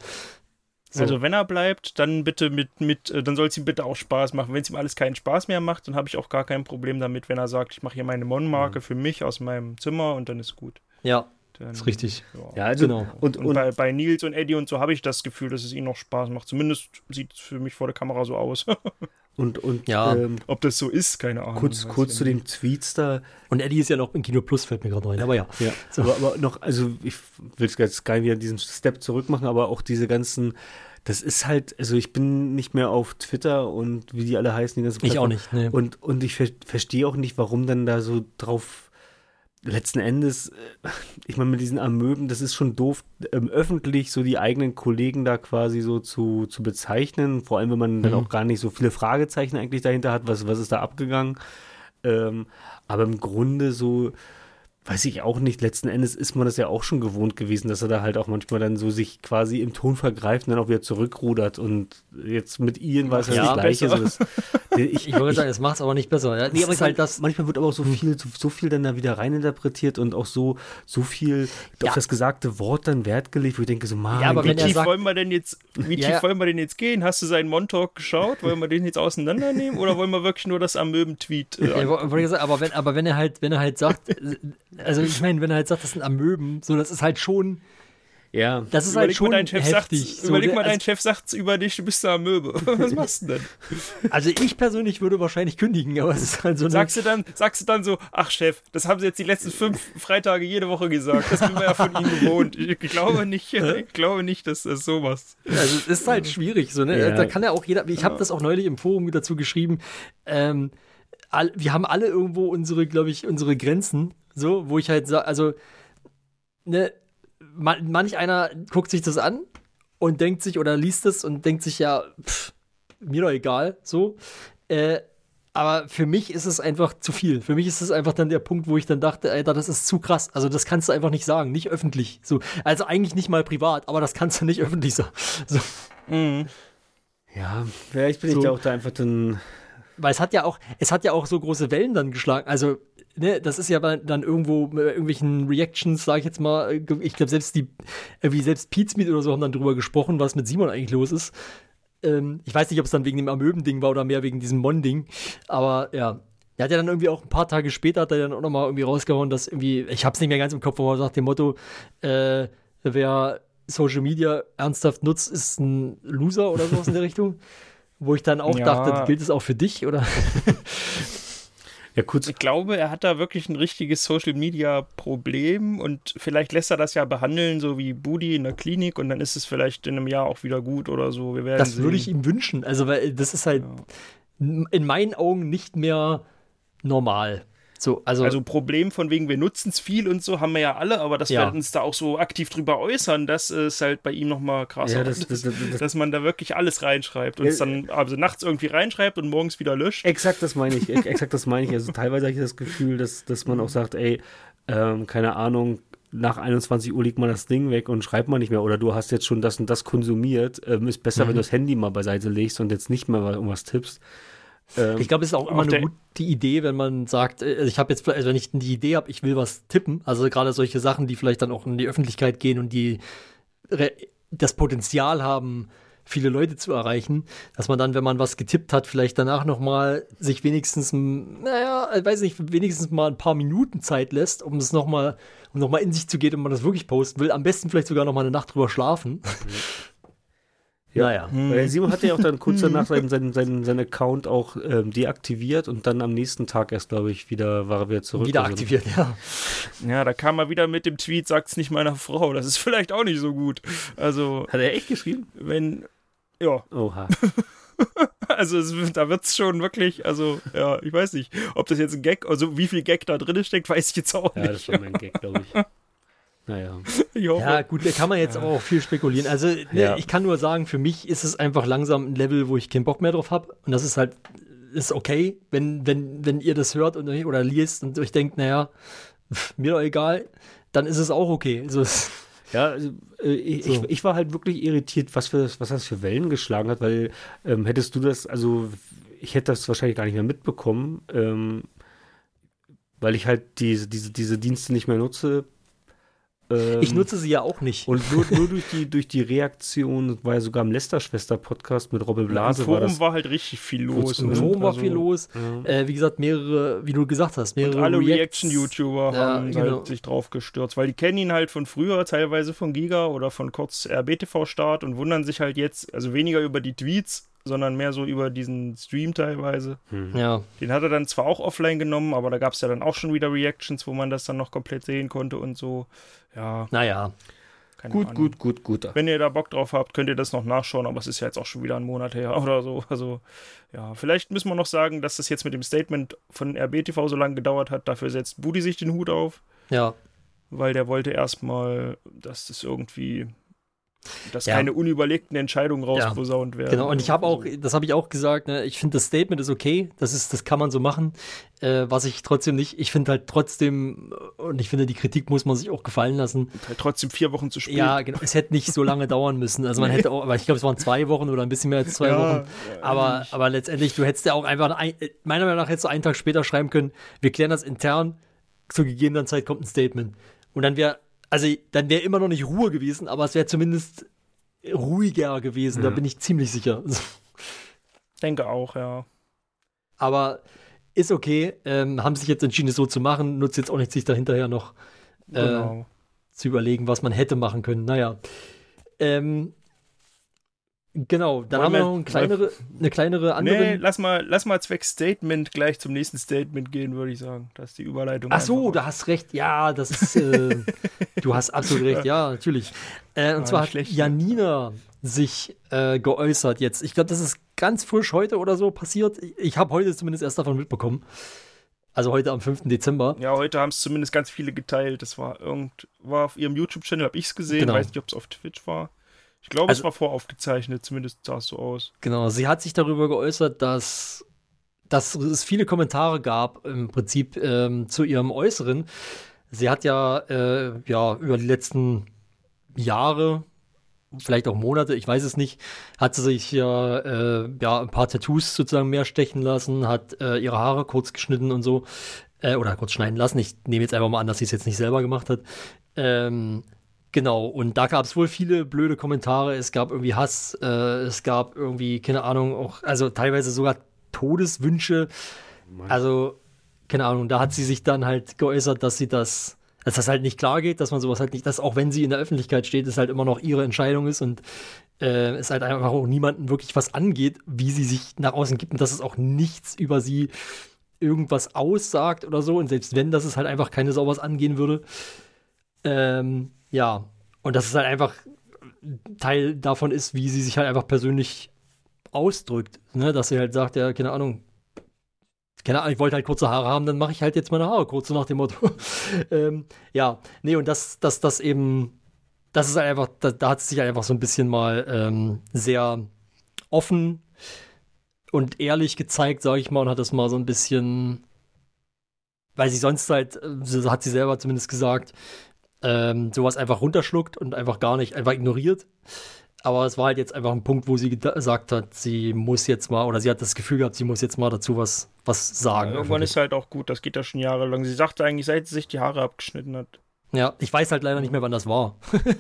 So. Also wenn er bleibt, dann bitte mit, mit äh, dann soll es ihm bitte auch Spaß machen. Wenn es ihm alles keinen Spaß mehr macht, dann habe ich auch gar kein Problem damit, wenn er sagt, ich mache hier meine Mon-Marke für mich aus meinem Zimmer und dann ist gut. ja, Dann, ist richtig. Ja. ja, also, genau. und, Und, und, bei, bei Nils und Eddie und so habe ich das Gefühl, dass es ihnen noch Spaß macht. Zumindest sieht es für mich vor der Kamera so aus. und, und Ja. ähm, Ob das so ist, keine Ahnung. kurz, kurz zu den Tweets da. Und Eddie ist ja noch im Kino Plus, fällt mir gerade rein. Aber ja. Ja, So. aber, aber noch, also ich will jetzt gar nicht wieder diesen Step zurück machen, aber auch diese ganzen, das ist halt, also ich bin nicht mehr auf Twitter und wie die alle heißen, die ganzen Ich auch nicht. Nee. Und, und ich ver verstehe auch nicht, warum dann da so drauf letzten Endes, äh, ich meine, mit diesen Amöben, das ist schon doof, ähm, öffentlich so die eigenen Kollegen da quasi so zu, zu bezeichnen. Vor allem, wenn man dann Mhm. auch gar nicht so viele Fragezeichen eigentlich dahinter hat, was, was ist da abgegangen. Ähm, aber im Grunde so, weiß ich auch nicht, letzten Endes ist man das ja auch schon gewohnt gewesen, dass er da halt auch manchmal dann so sich quasi im Ton vergreift und dann auch wieder zurückrudert und jetzt mit Ian war es ja, das Gleiche. So, das, ich, ich würde sagen, es macht es aber nicht besser. Ja? Nee, aber ist halt das. Manchmal wird aber auch so viel, so, so, viel dann da wieder reininterpretiert und auch so, so viel ja. auf das gesagte Wort dann Wert gelegt, wo ich denke so, man, ja, aber wie tief sagt, wollen wir denn jetzt, wie tief wollen wir denn jetzt gehen? Hast du seinen Montalk geschaut? Wollen wir den jetzt auseinandernehmen oder wollen wir wirklich nur das Amöben-Tweet? Äh, ja, aber wenn, aber wenn er halt, wenn er halt sagt, also ich meine, wenn er halt sagt, das sind Amöben, so, das ist halt schon. Ja. Das ist überleg halt schon mal, dein Chef heftig. Sagt, überleg mal, dein also, Chef sagt über dich, du bist eine Amöbe. Was machst du denn? Also ich persönlich würde wahrscheinlich kündigen, aber es ist halt so sagst du dann, Sagst du dann so, ach Chef, das haben sie jetzt die letzten fünf Freitage jede Woche gesagt. Das bin wir ja von ihnen gewohnt. Ich glaube nicht, ich glaube nicht, dass das so machst. Also es ist halt schwierig. So, ne? Ja. Da kann ja auch jeder, ich habe das auch neulich im Forum dazu geschrieben, ähm, all, wir haben alle irgendwo unsere, glaube ich, unsere Grenzen, so, wo ich halt sage, also, ne, man, manch einer guckt sich das an und denkt sich oder liest es und denkt sich, ja, pff, mir doch egal, so. Äh, aber für mich ist es einfach zu viel. Für mich ist es einfach dann der Punkt, wo ich dann dachte, Alter, das ist zu krass. Also das kannst du einfach nicht sagen, nicht öffentlich. So, also eigentlich nicht mal privat, aber das kannst du nicht öffentlich sagen. So. Mhm. Ja, vielleicht bin so. ich da auch da einfach dann weil es hat ja auch, es hat ja auch so große Wellen dann geschlagen. Also, ne, das ist ja dann irgendwo mit irgendwelchen Reactions, sag ich jetzt mal, ich glaube, selbst die, irgendwie selbst Pizmeet oder so haben dann drüber gesprochen, was mit Simon eigentlich los ist. Ähm, ich weiß nicht, ob es dann wegen dem Amöben-Ding war oder mehr wegen diesem Mon-Ding. Aber ja, er hat ja dann irgendwie auch ein paar Tage später hat er dann auch nochmal irgendwie rausgehauen, dass irgendwie, ich hab's nicht mehr ganz im Kopf, aber nach dem Motto, äh, wer Social Media ernsthaft nutzt, ist ein Loser oder sowas in der Richtung. Wo ich dann auch ja. dachte, gilt es auch für dich, oder? Ja, kurz. Ich glaube, er hat da wirklich ein richtiges Social Media Problem und vielleicht lässt er das ja behandeln, so wie Budi in der Klinik und dann ist es vielleicht in einem Jahr auch wieder gut oder so. Wir werden das sehen. würde ich ihm wünschen. Also, weil das ist halt ja. in meinen Augen nicht mehr normal. So, also, also Problem von wegen, wir nutzen es viel und so, haben wir ja alle, aber dass ja. wir uns da auch so aktiv drüber äußern, das ist halt bei ihm nochmal krass. Ja, das, das, das, dass man da wirklich alles reinschreibt und es dann also nachts irgendwie reinschreibt und morgens wieder löscht. Exakt das meine ich, exakt das meine ich. Also teilweise habe ich das Gefühl, dass, dass man auch sagt, ey, ähm, keine Ahnung, nach 21 Uhr liegt man das Ding weg und schreibt man nicht mehr. Oder du hast jetzt schon das und das konsumiert. Ähm, ist besser, mhm. wenn du das Handy mal beiseite legst und jetzt nicht mehr irgendwas tippst. Ähm, ich glaube, es ist auch immer eine gute Idee, wenn man sagt, äh, also ich habe jetzt, also wenn ich die Idee habe, ich will was tippen, also gerade solche Sachen, die vielleicht dann auch in die Öffentlichkeit gehen und die das Potenzial haben, viele Leute zu erreichen, dass man dann, wenn man was getippt hat, vielleicht danach nochmal sich wenigstens, naja, weiß nicht, wenigstens mal ein paar Minuten Zeit lässt, um es nochmal, um nochmal in sich zu gehen, und man das wirklich posten will. Am besten vielleicht sogar nochmal eine Nacht drüber schlafen. Mhm. Ja, naja. Hm. Weil Simon hatte ja auch dann kurz danach seinen, seinen, seinen, seinen Account auch ähm, deaktiviert und dann am nächsten Tag erst, glaube ich, wieder war er wieder zurück. Wieder also aktiviert, ja. Ja, da kam er wieder mit dem Tweet, sagt's nicht meiner Frau. Das ist vielleicht auch nicht so gut. Also. Hat er echt geschrieben? Wenn. Ja. Oha. also es, da wird's schon wirklich, also ja, ich weiß nicht, ob das jetzt ein Gag, also wie viel Gag da drin steckt, weiß ich jetzt auch ja, nicht. Ja, das ist schon ein Gag, glaube ich. Naja. Ja, gut, da kann man jetzt ja. auch viel spekulieren. Also, ne, ja. ich kann nur sagen, für mich ist es einfach langsam ein Level, wo ich keinen Bock mehr drauf habe. Und das ist halt, ist okay, wenn, wenn, wenn ihr das hört und, oder liest und euch denkt, naja, mir doch egal, dann ist es auch okay. Also, ja, also, äh, ich, so. ich, ich, war halt wirklich irritiert, was, für, was das für Wellen geschlagen hat, weil ähm, hättest du das, also ich hätte das wahrscheinlich gar nicht mehr mitbekommen, ähm, weil ich halt diese, diese, diese Dienste nicht mehr nutze ähm, ich nutze sie ja auch nicht. Und nur, nur durch, die, durch die Reaktion, war ja sogar im Lester-Schwester-Podcast mit Robbe Blase. Im Forum war, das, war halt richtig viel los. Im? Forum war also, viel los. Ja. Äh, wie gesagt, mehrere, wie du gesagt hast, mehrere. Und alle Reaction-YouTuber ja, haben genau. halt sich drauf gestürzt, weil die kennen ihn halt von früher, teilweise von Giga oder von kurz RBTV-Start und wundern sich halt jetzt, also weniger über die Tweets, sondern mehr so über diesen Stream teilweise. Mhm. Ja. Den hat er dann zwar auch offline genommen, aber da gab es ja dann auch schon wieder Reactions, wo man das dann noch komplett sehen konnte und so. Ja. Naja. Keine gut, Ahnung. gut, gut, gut. Wenn ihr da Bock drauf habt, könnt ihr das noch nachschauen, aber es ist ja jetzt auch schon wieder ein Monat her oder so. Also, ja, vielleicht müssen wir noch sagen, dass das jetzt mit dem Statement von RBTV so lange gedauert hat. Dafür setzt Budi sich den Hut auf. Ja. Weil der wollte erstmal, dass das irgendwie Dass Ja. keine unüberlegten Entscheidungen rausposaunt werden. Genau, und ich habe auch, das habe ich auch gesagt, ne, ich finde das Statement ist okay, das ist, das kann man so machen. Äh, was ich trotzdem nicht, ich finde halt trotzdem, und ich finde, die Kritik muss man sich auch gefallen lassen. halt trotzdem vier Wochen zu spät. Ja, genau, es hätte nicht so lange dauern müssen. Also man hätte auch, aber ich glaube, es waren zwei Wochen oder ein bisschen mehr als zwei Ja, Wochen. ja, Aber, aber letztendlich, du hättest ja auch einfach, ein, meiner Meinung nach hättest du einen Tag später schreiben können, wir klären das intern, zur gegebenen Zeit kommt ein Statement. Und dann wäre, also dann wäre immer noch nicht Ruhe gewesen, aber es wäre zumindest ruhiger gewesen, da bin ich ziemlich sicher. denke auch, ja. Aber ist okay, ähm, haben sich jetzt entschieden, es so zu machen, nutzt jetzt auch nicht, sich dahinterher noch äh, Genau. zu überlegen, was man hätte machen können. Naja. Ähm, genau, dann Wollen haben wir noch eine kleinere, eine kleinere andere. Nee, lass mal, lass mal zwecks Statement gleich zum nächsten Statement gehen, würde ich sagen. Das ist die Überleitung. Ach so, da hast recht. Ja, das ist. Äh, du hast absolut recht. Ja, natürlich. Äh, und zwar hat schlecht? Janina sich äh, geäußert jetzt. Ich glaube, das ist ganz frisch heute oder so passiert. Ich, ich habe heute zumindest erst davon mitbekommen. Also heute am 5. Dezember. Ja, heute haben es zumindest ganz viele geteilt. Das war irgend, war auf ihrem YouTube-Channel, habe ich es gesehen. Genau. Weiß nicht, ob es auf Twitch war. Ich glaube, Also- es war voraufgezeichnet, zumindest sah es so aus. Genau, sie hat sich darüber geäußert, dass, dass es viele Kommentare gab, im Prinzip ähm, zu ihrem Äußeren. Sie hat ja, äh, ja über die letzten Jahre, vielleicht auch Monate, ich weiß es nicht, hat sie sich ja, äh, ja ein paar Tattoos sozusagen mehr stechen lassen, hat äh, ihre Haare kurz geschnitten und so, äh, oder kurz schneiden lassen. Ich nehme jetzt einfach mal an, dass sie es jetzt nicht selber gemacht hat. Ähm, Genau, und da gab es wohl viele blöde Kommentare. Es gab irgendwie Hass, äh, es gab irgendwie, keine Ahnung, auch, also teilweise sogar Todeswünsche. Also, keine Ahnung, da hat sie sich dann halt geäußert, dass sie das, dass das halt nicht klar geht, dass man sowas halt nicht, dass auch wenn sie in der Öffentlichkeit steht, es halt immer noch ihre Entscheidung ist und äh, es halt einfach auch niemandem wirklich was angeht, wie sie sich nach außen gibt und dass es auch nichts über sie irgendwas aussagt oder so. Und selbst wenn, dass es halt einfach keine Sau was angehen würde. Ähm, ja, und dass es halt einfach Teil davon ist, wie sie sich halt einfach persönlich ausdrückt. Ne? Dass sie halt sagt, ja, keine Ahnung, keine Ahnung, ich wollte halt kurze Haare haben, dann mache ich halt jetzt meine Haare kurz, so nach dem Motto. ähm, ja, nee, und das, das, das eben, das ist halt einfach, da, da hat sie sich halt einfach so ein bisschen mal ähm, sehr offen und ehrlich gezeigt, sage ich mal, und hat das mal so ein bisschen, weil sie sonst halt, äh, so hat sie selber zumindest gesagt, ähm, sowas einfach runterschluckt und einfach gar nicht, einfach ignoriert. Aber es war halt jetzt einfach ein Punkt, wo sie gesagt hat, sie muss jetzt mal, oder sie hat das Gefühl gehabt, sie muss jetzt mal dazu was, was sagen. Irgendwann ist halt auch gut, das geht ja schon jahrelang. Sie sagte eigentlich, seit sie sich die Haare abgeschnitten hat. ja, ich weiß halt leider nicht mehr, wann das war.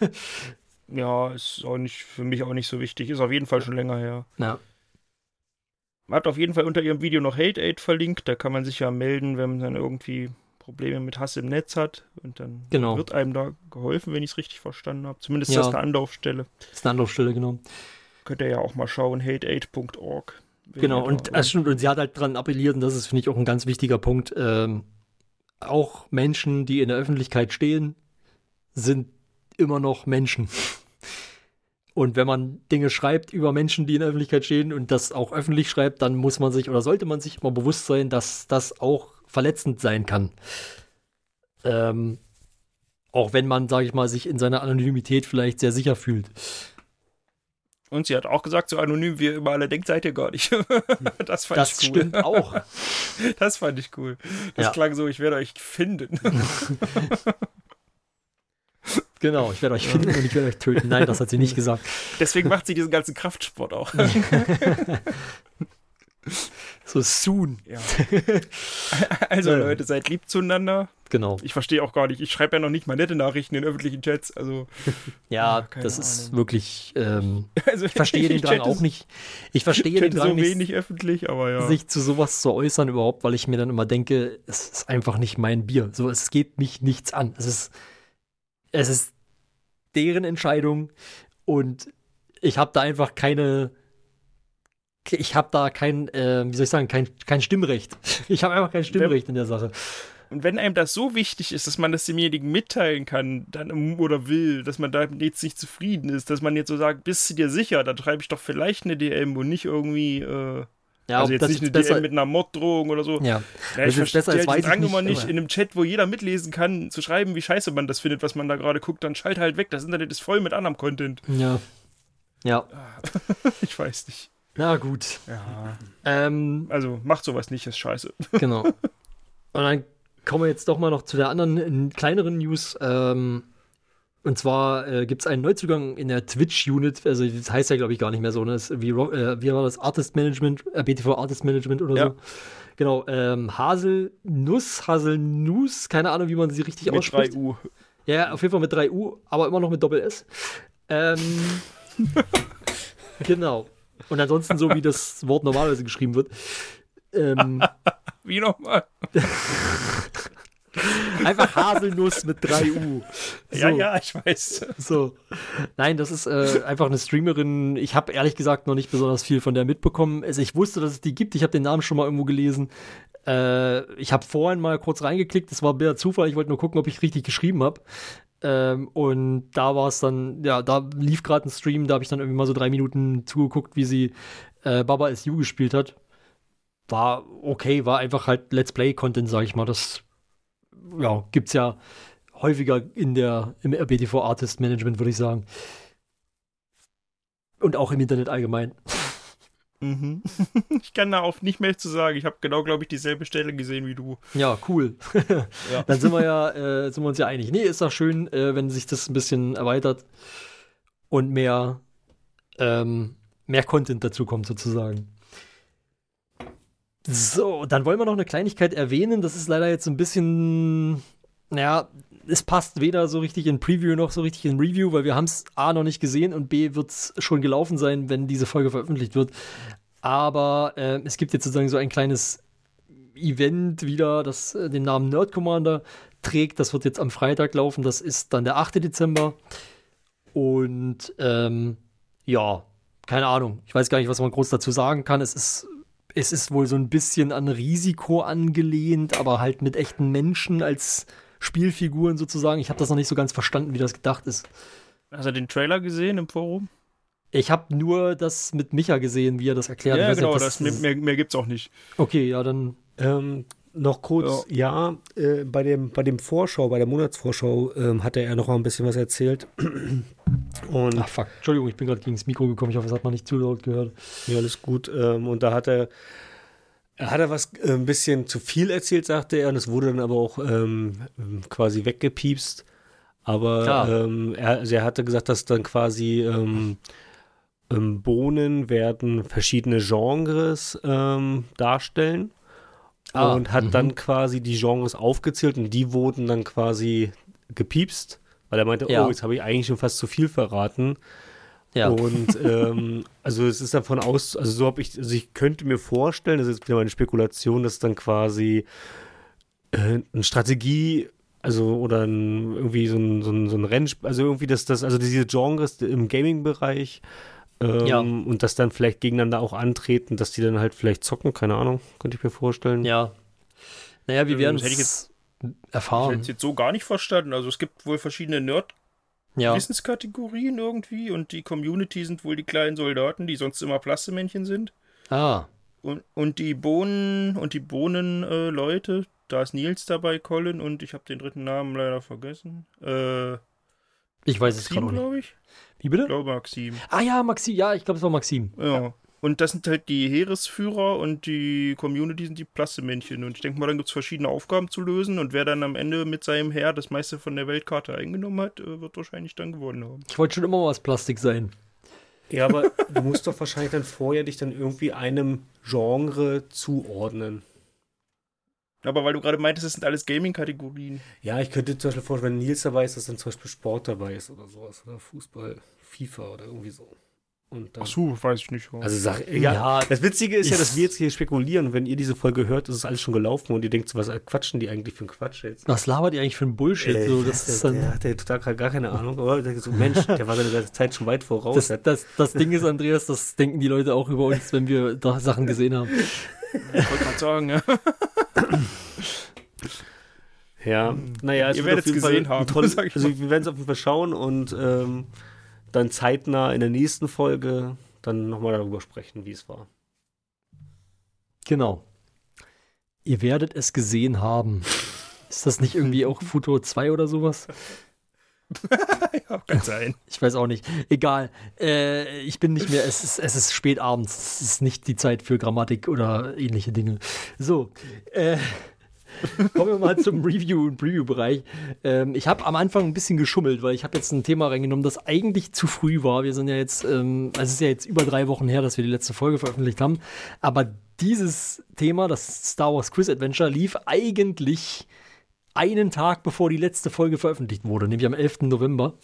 Ja, ist auch nicht, für mich auch nicht so wichtig. Ist auf jeden Fall schon länger her. Ja, Man hat auf jeden Fall unter ihrem Video noch Hate Aid verlinkt. Da kann man sich ja melden, wenn man dann irgendwie Probleme mit Hass im Netz hat. Und dann Genau. wird einem da geholfen, wenn ich es richtig verstanden habe. Zumindest Ja. ist das eine Anlaufstelle. ist eine Anlaufstelle, genau. Könnt ihr ja auch mal schauen, hateaid.org. Genau, und, da- äh, stimmt, und sie hat halt dran appelliert, und das ist, finde ich, auch ein ganz wichtiger Punkt. Ähm, auch Menschen, die in der Öffentlichkeit stehen, sind immer noch Menschen. Und wenn man Dinge schreibt über Menschen, die in der Öffentlichkeit stehen und das auch öffentlich schreibt, dann muss man sich oder sollte man sich immer bewusst sein, dass das auch verletzend sein kann. Ähm, auch wenn man, sage ich mal, sich in seiner Anonymität vielleicht sehr sicher fühlt. Und sie hat auch gesagt, so anonym wie ihr immer alle denkt, seid ihr gar nicht. das fand Das ich cool. stimmt auch. Das fand ich cool. Das Ja. klang so, ich werde euch finden. Genau, ich werde euch finden und ich werde euch töten. Nein, das hat sie nicht gesagt. Deswegen macht sie diesen ganzen Kraftsport auch. So soon. Ja. Also Ja. Leute, seid lieb zueinander. Genau. Ich verstehe auch gar nicht, ich schreibe ja noch nicht mal nette Nachrichten in öffentlichen Chats. Also, Ja, keine das ist Ahnung. wirklich. Ähm, also ich verstehe den Drang auch nicht. Ich verstehe den Drang so nicht, wenig öffentlich, aber ja. sich zu sowas zu äußern überhaupt, weil ich mir dann immer denke, es ist einfach nicht mein Bier. So, es geht mich nichts an. Es ist, es ist deren Entscheidung und ich habe da einfach keine. Ich habe da kein, äh, wie soll ich sagen, kein, kein Stimmrecht. Ich habe einfach kein Stimmrecht in der Sache. Und wenn einem das so wichtig ist, dass man das demjenigen mitteilen kann, dann oder will, dass man da jetzt nicht zufrieden ist, dass man jetzt so sagt, bist du dir sicher, dann schreibe ich doch vielleicht eine DM und nicht irgendwie, äh, Ja, also jetzt nicht eine DM mit einer Morddrohung oder so. Ja, Ja, Das ich ist besser verstehe weiß nicht, nicht, in einem Chat, wo jeder mitlesen kann, zu schreiben, wie scheiße man das findet, was man da gerade guckt, dann schalt halt weg. Das Internet ist voll mit anderem Content. ja. Ja, Ich weiß nicht. Na gut. Ja. Ähm, Also macht sowas nicht, ist scheiße. genau. Und dann kommen wir jetzt doch mal noch zu der anderen kleineren News. Ähm, und zwar äh, gibt es einen Neuzugang in der Twitch-Unit. Also, das heißt ja, glaube ich, gar nicht mehr so. Ne? Das wie, äh, wie war das? Artist Management, äh, BTV Artist Management oder Ja. so. Genau. Ähm, Haselnuss, Haselnuss, keine Ahnung, wie man sie richtig Mit ausspricht. 3 U. Ja, auf jeden Fall mit 3 U, aber immer noch mit Doppel S. Ähm, genau. Und ansonsten so, wie das Wort normalerweise geschrieben wird. Ähm, Wie nochmal? einfach Haselnuss mit 3 U. So, Ja, ja, ich weiß. So. Nein, das ist äh, einfach eine Streamerin. Ich habe ehrlich gesagt noch nicht besonders viel von der mitbekommen. Also ich wusste, dass es die gibt. Ich habe den Namen schon mal irgendwo gelesen. Äh, ich habe vorhin mal kurz reingeklickt. Das war mehr Zufall. Ich wollte nur gucken, ob ich richtig geschrieben habe. Ähm, und da war es dann, ja, da lief gerade ein Stream. Da habe ich dann irgendwie mal so drei Minuten zugeguckt, wie sie äh, Baba SU gespielt hat. War okay, war einfach halt Let's Play-Content, sag ich mal. Das ja, gibt's ja häufiger in der, im RBTV Artist Management, würde ich sagen. Und auch im Internet allgemein. Mhm. Ich kann da auch nicht mehr zu sagen. Ich habe genau, glaube ich, dieselbe Stelle gesehen wie du. Ja, cool. Ja. Dann sind wir ja, äh, sind wir uns ja einig. Nee, ist doch schön, äh, wenn sich das ein bisschen erweitert und mehr, ähm, mehr Content dazu kommt, sozusagen. So, dann wollen wir noch eine Kleinigkeit erwähnen. Das ist leider jetzt ein bisschen, naja, es passt weder so richtig in Preview noch so richtig in Review, weil wir haben es A noch nicht gesehen und B wird es schon gelaufen sein, wenn diese Folge veröffentlicht wird. Aber äh, es gibt jetzt sozusagen so ein kleines Event wieder, das äh, den Namen Nerd Commander trägt. Das wird jetzt am Freitag laufen. Das ist dann der 8. Dezember. Und ähm, ja, keine Ahnung. Ich weiß gar nicht, was man groß dazu sagen kann. Es ist, es ist wohl so ein bisschen an Risiko angelehnt, aber halt mit echten Menschen als Spielfiguren sozusagen. Ich habe das noch nicht so ganz verstanden, wie das gedacht ist. Hast du den Trailer gesehen im Forum? Ich habe nur das mit Micha gesehen, wie er das erklärt. Ich Ja, weiß nicht, genau. ob Das, mehr, mehr, mehr gibt's auch nicht. Okay, ja, dann. Ähm, noch kurz, ja, äh, bei, dem, bei dem Vorschau, bei der Monatsvorschau ähm, hatte er noch mal ein bisschen was erzählt. Und Ach fuck, Entschuldigung, ich bin gerade gegen das Mikro gekommen. Ich hoffe, das hat man nicht zu laut gehört. Ja, alles gut. Ähm, und da hat er, er hat er was äh, ein bisschen zu viel erzählt, sagte er, und es wurde dann aber auch ähm, quasi weggepiepst. Aber ähm, er, also er hatte gesagt, dass dann quasi ähm, ähm, Bohnen werden verschiedene Genres ähm, darstellen. Ah, und hat mhm. dann quasi die Genres aufgezählt und die wurden dann quasi gepiepst, weil er meinte, Ja. oh, jetzt habe ich eigentlich schon fast zu viel verraten. Ja. Und ähm, also es ist davon aus, also so habe ich, also ich könnte mir vorstellen, das ist jetzt wieder meine Spekulation, dass dann quasi äh, eine Strategie, also oder ein, irgendwie so ein, so ein, so ein Rennspiel, also irgendwie das, das, also diese Genres im Gaming-Bereich ähm, Ja. und das dann vielleicht gegeneinander auch antreten, dass die dann halt vielleicht zocken, keine Ahnung, könnte ich mir vorstellen. Ja. Naja, wir werden das hätte ich es Ich hätte erfahren. es jetzt so gar nicht verstanden. Also es gibt wohl verschiedene Ja. Nerd-Wissenskategorien irgendwie und die Community sind wohl die kleinen Soldaten, die sonst immer Plastemännchen sind. Ah, Und, und die Bohnen und die Bohnen-Leute, äh, da ist Nils dabei, Colin und ich habe den dritten Namen leider vergessen. Äh, ich weiß es gerade Maxim, nicht. glaube ich. Wie Ich bitte? glaube Maxim. Ah ja, Maxim. Ja, ich glaube, es war Maxim. Ja. Und das sind halt die Heeresführer und die Community sind die Plastemännchen. Und ich denke mal, dann gibt es verschiedene Aufgaben zu lösen und wer dann am Ende mit seinem Heer das meiste von der Weltkarte eingenommen hat, äh, wird wahrscheinlich dann gewonnen haben. Ich wollte schon immer mal was Plastik sein. Ja, aber du musst doch wahrscheinlich dann vorher dich dann irgendwie einem Genre zuordnen. Aber weil du gerade meintest, das sind alles Gaming-Kategorien. Ja, ich könnte zum Beispiel vorstellen, wenn Nils dabei ist, dass dann zum Beispiel Sport dabei ist oder sowas. Oder Fußball, FIFA oder irgendwie so. Und dann, Ach so, weiß ich nicht. Also sag, ja, Ja, das Witzige ist ja, dass wir jetzt hier spekulieren. Wenn ihr diese Folge hört, ist es alles schon gelaufen und ihr denkt, so, was quatschen die eigentlich für einen Quatsch jetzt? Was labert ihr eigentlich für ein Bullshit? Äh, so, das ist der, dann, der hat ja total gar- keine Ahnung. Aber der so, Mensch, der war seine ganze Zeit schon weit voraus. das, das, das Ding ist, Andreas, das denken die Leute auch über uns, wenn wir da Sachen gesehen haben. Ich wollte gerade sagen, ja. Ja, naja, es Ihr auf jeden gesehen Fall ein haben, tolles, also mal. wir werden es auf jeden Fall schauen und ähm, dann zeitnah in der nächsten Folge dann nochmal darüber sprechen, wie es war. Genau. Ihr werdet es gesehen haben. Ist das nicht irgendwie auch Futur 2 oder sowas? ja, kann sein. Ich weiß auch nicht. Egal. Äh, ich bin nicht mehr, es ist, es ist spät abends. Es ist nicht die Zeit für Grammatik oder ähnliche Dinge. So. Äh, Kommen wir mal zum Review- und Preview-Bereich. Ähm, ich habe am Anfang ein bisschen geschummelt, weil ich habe jetzt ein Thema reingenommen, das eigentlich zu früh war. Wir sind ja jetzt, ähm, also es ist ja jetzt über drei Wochen her, dass wir die letzte Folge veröffentlicht haben. Aber dieses Thema, das Star Wars Quiz Adventure, lief eigentlich einen Tag bevor die letzte Folge veröffentlicht wurde, nämlich am 11. November.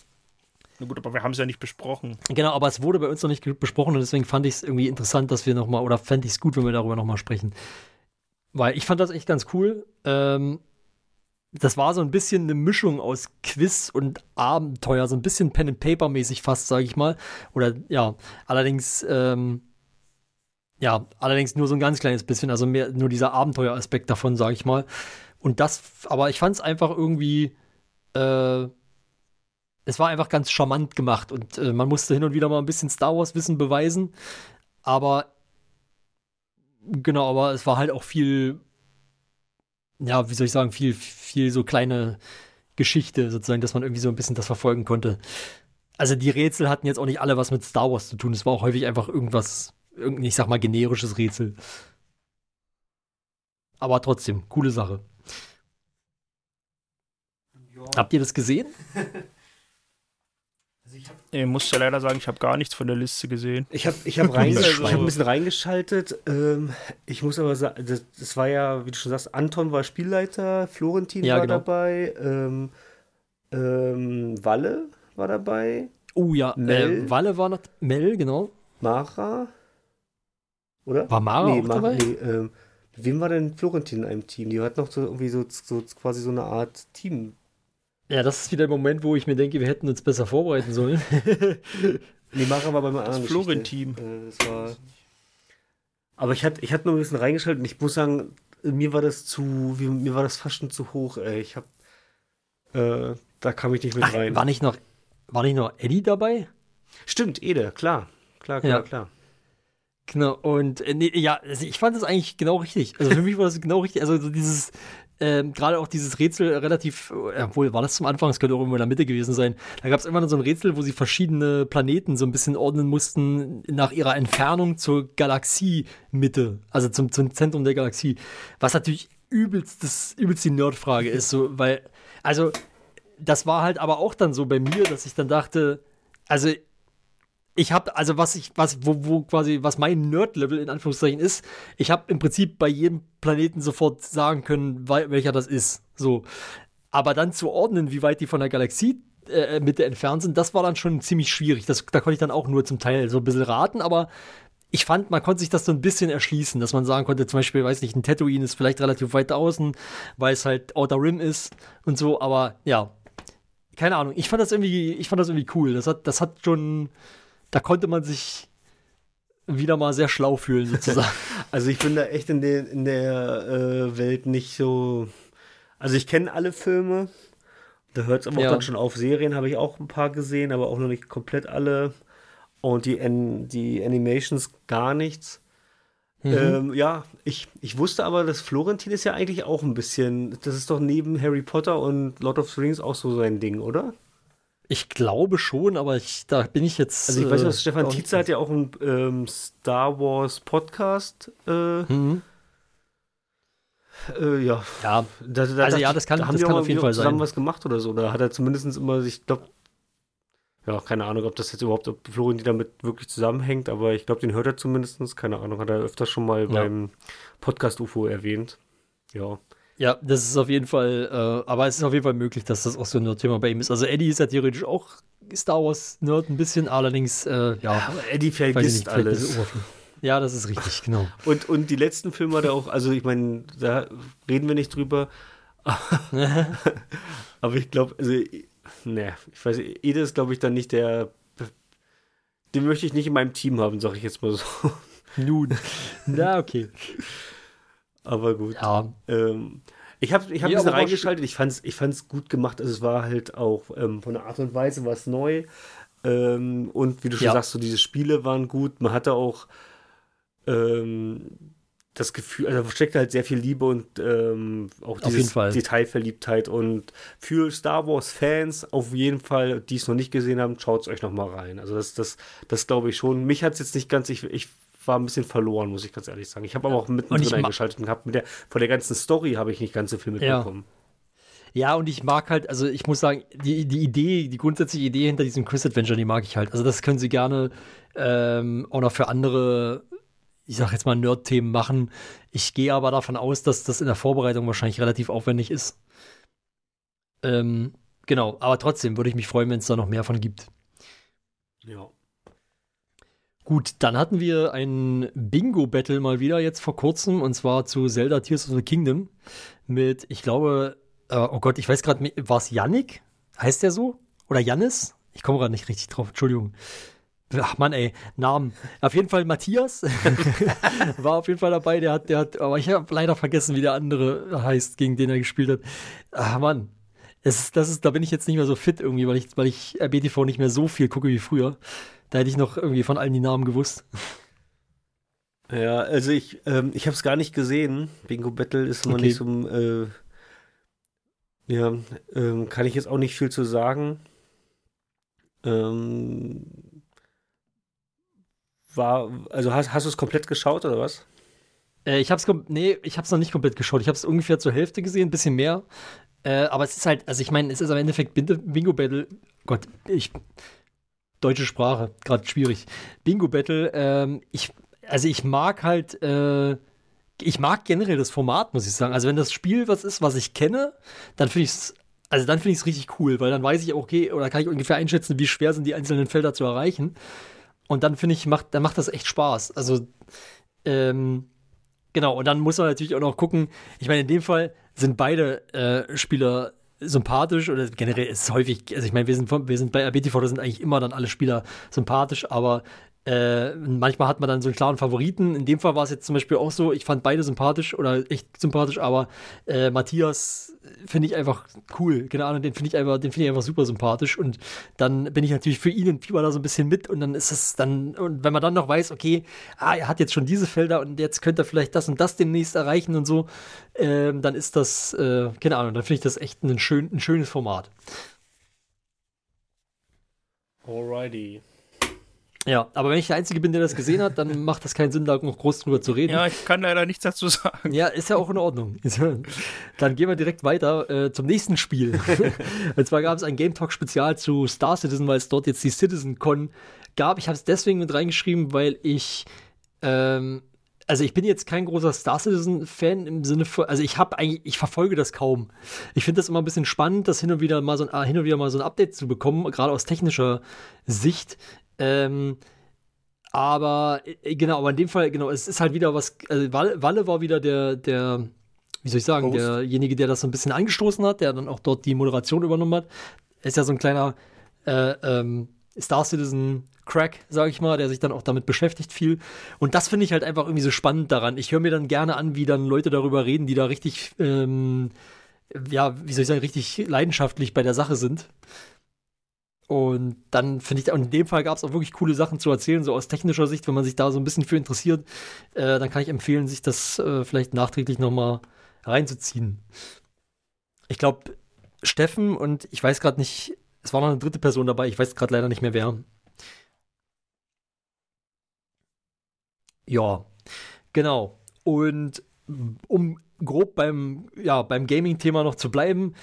Na gut, aber wir haben es ja nicht besprochen. Genau, aber es wurde bei uns noch nicht besprochen und deswegen fand ich es irgendwie interessant, dass wir nochmal, oder fände ich es gut, wenn wir darüber nochmal sprechen. Weil ich fand das echt ganz cool. Ähm, das war so ein bisschen eine Mischung aus Quiz und Abenteuer, so ein bisschen Pen and Paper mäßig fast, sage ich mal. Oder ja, allerdings ähm, ja, allerdings nur so ein ganz kleines bisschen, also mehr nur dieser Abenteueraspekt davon, sage ich mal. Und das, aber ich fand es einfach irgendwie, äh, es war einfach ganz charmant gemacht und äh, man musste hin und wieder mal ein bisschen Star Wars Wissen beweisen, aber genau, aber es war halt auch viel, ja, wie soll ich sagen, viel, viel so kleine Geschichte sozusagen, dass man irgendwie so ein bisschen das verfolgen konnte. Also die Rätsel hatten jetzt auch nicht alle was mit Star Wars zu tun. Es war auch häufig einfach irgendwas, irgendein, ich sag mal, generisches Rätsel. Aber trotzdem, coole Sache. Habt ihr das gesehen? Ich muss ja leider sagen, ich habe gar nichts von der Liste gesehen. Ich habe ich hab rein, ich hab ein bisschen reingeschaltet. Ähm, ich muss aber sagen, das, das, war ja, wie du schon sagst, Anton war Spielleiter, Florentin ja, war genau. dabei, ähm, ähm, Walle war dabei. Oh ja, Mel. Äh, Walle war noch, Mel, genau. Mara. Oder? War Mara nee, auch Mara, dabei? Nee, ähm, wem war denn Florentin in einem Team? Die hat noch so irgendwie so, so quasi so eine Art Team ja, das ist wieder der Moment, wo ich mir denke, wir hätten uns besser vorbereiten sollen. nee, Mara war beim anderen Florentin. Äh, war... Aber ich hatte, ich hatte nur ein bisschen reingeschaltet und ich muss sagen, mir war das zu, mir war das fast schon zu hoch, ey. Ich hab, äh, da kam ich nicht mit Ach, rein. War nicht noch, war nicht noch Eddie dabei? Stimmt, Ede, klar. Klar, klar, ja. klar. Genau, und äh, nee, ja, also ich fand das eigentlich genau richtig. Also für mich war das genau richtig. Also so dieses, ähm, gerade auch dieses Rätsel relativ, äh, obwohl war das zum Anfang, es könnte auch irgendwo in der Mitte gewesen sein. Da gab es immer so ein Rätsel, wo sie verschiedene Planeten so ein bisschen ordnen mussten nach ihrer Entfernung zur Galaxiemitte, also zum, zum Zentrum der Galaxie. Was natürlich übelst, das, übelst die Nerdfrage ist, so, weil, also, das war halt aber auch dann so bei mir, dass ich dann dachte, also ich habe, also was ich, was, wo, wo quasi, was mein Nerd-Level in Anführungszeichen ist, ich habe im Prinzip bei jedem Planeten sofort sagen können, welcher das ist. So. Aber dann zu ordnen, wie weit die von der Galaxie äh, Mitte entfernt sind, das war dann schon ziemlich schwierig. Das, da konnte ich dann auch nur zum Teil so ein bisschen raten, aber ich fand, man konnte sich das so ein bisschen erschließen, dass man sagen konnte, zum Beispiel, weiß nicht, ein Tatooine ist vielleicht relativ weit außen, weil es halt Outer Rim ist und so, aber ja, keine Ahnung. Ich fand das irgendwie, ich fand das irgendwie cool. Das hat, das hat schon, da konnte man sich wieder mal sehr schlau fühlen, sozusagen. also ich bin da echt in der, in der äh, Welt nicht so. Also ich kenne alle Filme. Da hört es aber ja. auch dann schon auf. Serien habe ich auch ein paar gesehen, aber auch noch nicht komplett alle. Und die, An die Animations gar nichts. Mhm. Ähm, ja, ich, ich wusste aber, dass Florentin ist ja eigentlich auch ein bisschen, das ist doch neben Harry Potter und Lord of the Rings auch so sein Ding, oder? Ich glaube schon, aber ich, da bin ich jetzt. Also ich weiß nicht, äh, Stefan Tietze hat ja auch einen ähm, Star Wars Podcast. Äh, mhm. äh, ja. Ja, da, da also ja, das kann, da das kann auf jeden Fall zusammen sein. was gemacht oder so. Da hat er zumindest immer, ich glaube, ja, keine Ahnung, ob das jetzt überhaupt, ob Florentin damit wirklich zusammenhängt, aber ich glaube, den hört er zumindest. Keine Ahnung, hat er öfter schon mal ja. beim Podcast UFO erwähnt. Ja. Ja, das ist auf jeden Fall, äh, aber es ist auf jeden Fall möglich, dass das auch so ein Thema bei ihm ist. Also Eddie ist ja theoretisch auch Star Wars Nerd ein bisschen, allerdings, äh, ja. Aber Eddie vergisst alles. Ja, das ist richtig, genau. Und, und die letzten Filme hat er auch, also ich meine, da reden wir nicht drüber. aber ich glaube, also, ne, ich weiß, Ede ist, glaube ich, dann nicht der, den möchte ich nicht in meinem Team haben, sage ich jetzt mal so. Nun, na, okay. Aber gut. Ja. Ähm, ich habe ich hab ja, ein bisschen reingeschaltet. Ich fand es ich fand's gut gemacht. Also es war halt auch ähm, von der Art und Weise was neu. Ähm, und wie du schon ja. sagst, so diese Spiele waren gut. Man hatte auch ähm, das Gefühl, also da steckt halt sehr viel Liebe und ähm, auch diese Detailverliebtheit und für Star Wars Fans auf jeden Fall, die es noch nicht gesehen haben, schaut es euch noch mal rein. Also das, das, das glaube ich schon. Mich hat es jetzt nicht ganz, ich, ich war ein bisschen verloren, muss ich ganz ehrlich sagen. Ich habe aber auch mittendrin eingeschaltet und habe mit der, von der ganzen Story habe ich nicht ganz so viel mitbekommen. Ja. Ja, und ich mag halt, also ich muss sagen, die, die Idee, die grundsätzliche Idee hinter diesem Quiz-Adventure, die mag ich halt. Also das können sie gerne ähm, auch noch für andere ich sag jetzt mal, Nerd-Themen machen. Ich gehe aber davon aus, dass das in der Vorbereitung wahrscheinlich relativ aufwendig ist. Ähm, genau, aber trotzdem würde ich mich freuen, wenn es da noch mehr von gibt. Ja. Gut, dann hatten wir ein Bingo-Battle mal wieder jetzt vor kurzem und zwar zu Zelda Tears of the Kingdom mit, ich glaube, äh, oh Gott, ich weiß gerade, war es Yannick? Heißt der so? Oder Jannis? Ich komme gerade nicht richtig drauf, Entschuldigung. Ach Mann, ey, Namen. Auf jeden Fall Matthias war auf jeden Fall dabei. Der hat, der hat, aber ich habe leider vergessen, wie der andere heißt, gegen den er gespielt hat. Ach Mann, ist, das ist, da bin ich jetzt nicht mehr so fit irgendwie, weil ich, weil ich RBTV nicht mehr so viel gucke wie früher. Da hätte ich noch irgendwie von allen die Namen gewusst. Ja, also ich, ähm, ich habe es gar nicht gesehen. Bingo Battle ist immer okay. nicht so, äh, ja, ähm, kann ich jetzt auch nicht viel zu sagen. Ähm, war, also hast, hast du es komplett geschaut oder was? Äh, ich hab's, nee, ich hab's noch nicht komplett geschaut. Ich hab's ungefähr zur Hälfte gesehen, ein bisschen mehr. Äh, aber es ist halt, also ich meine, es ist am Endeffekt Bingo Battle. Gott, ich. Deutsche Sprache, gerade schwierig. Bingo Battle, ähm, ich, also ich mag halt, äh, ich mag generell das Format, muss ich sagen. Also wenn das Spiel was ist, was ich kenne, dann finde ich es also dann finde ich es richtig cool, weil dann weiß ich, okay, oder kann ich ungefähr einschätzen, wie schwer sind die einzelnen Felder zu erreichen. Und dann finde ich, macht, dann macht das echt Spaß. Also, ähm, genau, und dann muss man natürlich auch noch gucken, ich meine, in dem Fall sind beide äh, Spieler sympathisch oder generell ist es häufig, also ich meine, wir sind, wir sind bei RBTV, da sind eigentlich immer dann alle Spieler sympathisch, aber äh, manchmal hat man dann so einen klaren Favoriten. In dem Fall war es jetzt zum Beispiel auch so, ich fand beide sympathisch oder echt sympathisch, aber äh, Matthias finde ich einfach cool. Keine Ahnung, den finde ich einfach, ich einfach super sympathisch. Und dann bin ich natürlich für ihn und Fieber da so ein bisschen mit. Und dann ist es dann, und wenn man dann noch weiß, okay, ah, er hat jetzt schon diese Felder und jetzt könnte er vielleicht das und das demnächst erreichen und so, äh, dann ist das, äh, keine Ahnung, dann finde ich das echt ein, schön, ein schönes Format. Alrighty. Ja, aber wenn ich der Einzige bin, der das gesehen hat, dann macht das keinen Sinn, da noch groß drüber zu reden. Ja, ich kann leider nichts dazu sagen. Ja, ist ja auch in Ordnung. Dann gehen wir direkt weiter äh, zum nächsten Spiel. Und zwar gab es ein Game Talk Spezial zu Star Citizen, weil es dort jetzt die Citizen Con gab. Ich habe es deswegen mit reingeschrieben, weil ich ähm, also ich bin jetzt kein großer Star Citizen Fan im Sinne von, also ich habe eigentlich, ich verfolge das kaum. Ich finde das immer ein bisschen spannend, das hin und wieder mal so ein, hin und wieder mal so ein Update zu bekommen, gerade aus technischer Sicht. Ähm, aber äh, genau, aber in dem Fall, genau, es ist halt wieder was, also Walle war wieder der, der, wie soll ich sagen, Host. derjenige, der das so ein bisschen angestoßen hat, der dann auch dort die Moderation übernommen hat. Er ist ja so ein kleiner äh, ähm, Star Citizen Crack, sag ich mal, der sich dann auch damit beschäftigt viel. Und das finde ich halt einfach irgendwie so spannend daran. Ich höre mir dann gerne an, wie dann Leute darüber reden, die da richtig, ähm, ja, wie soll ich sagen, richtig leidenschaftlich bei der Sache sind. Und dann finde ich, und in dem Fall gab es auch wirklich coole Sachen zu erzählen, so aus technischer Sicht, wenn man sich da so ein bisschen für interessiert, äh, dann kann ich empfehlen, sich das äh, vielleicht nachträglich nochmal reinzuziehen. Ich glaube, Steffen und ich weiß gerade nicht, es war noch eine dritte Person dabei, ich weiß gerade leider nicht mehr wer. Ja, genau. Und um grob beim, ja, beim Gaming-Thema noch zu bleiben,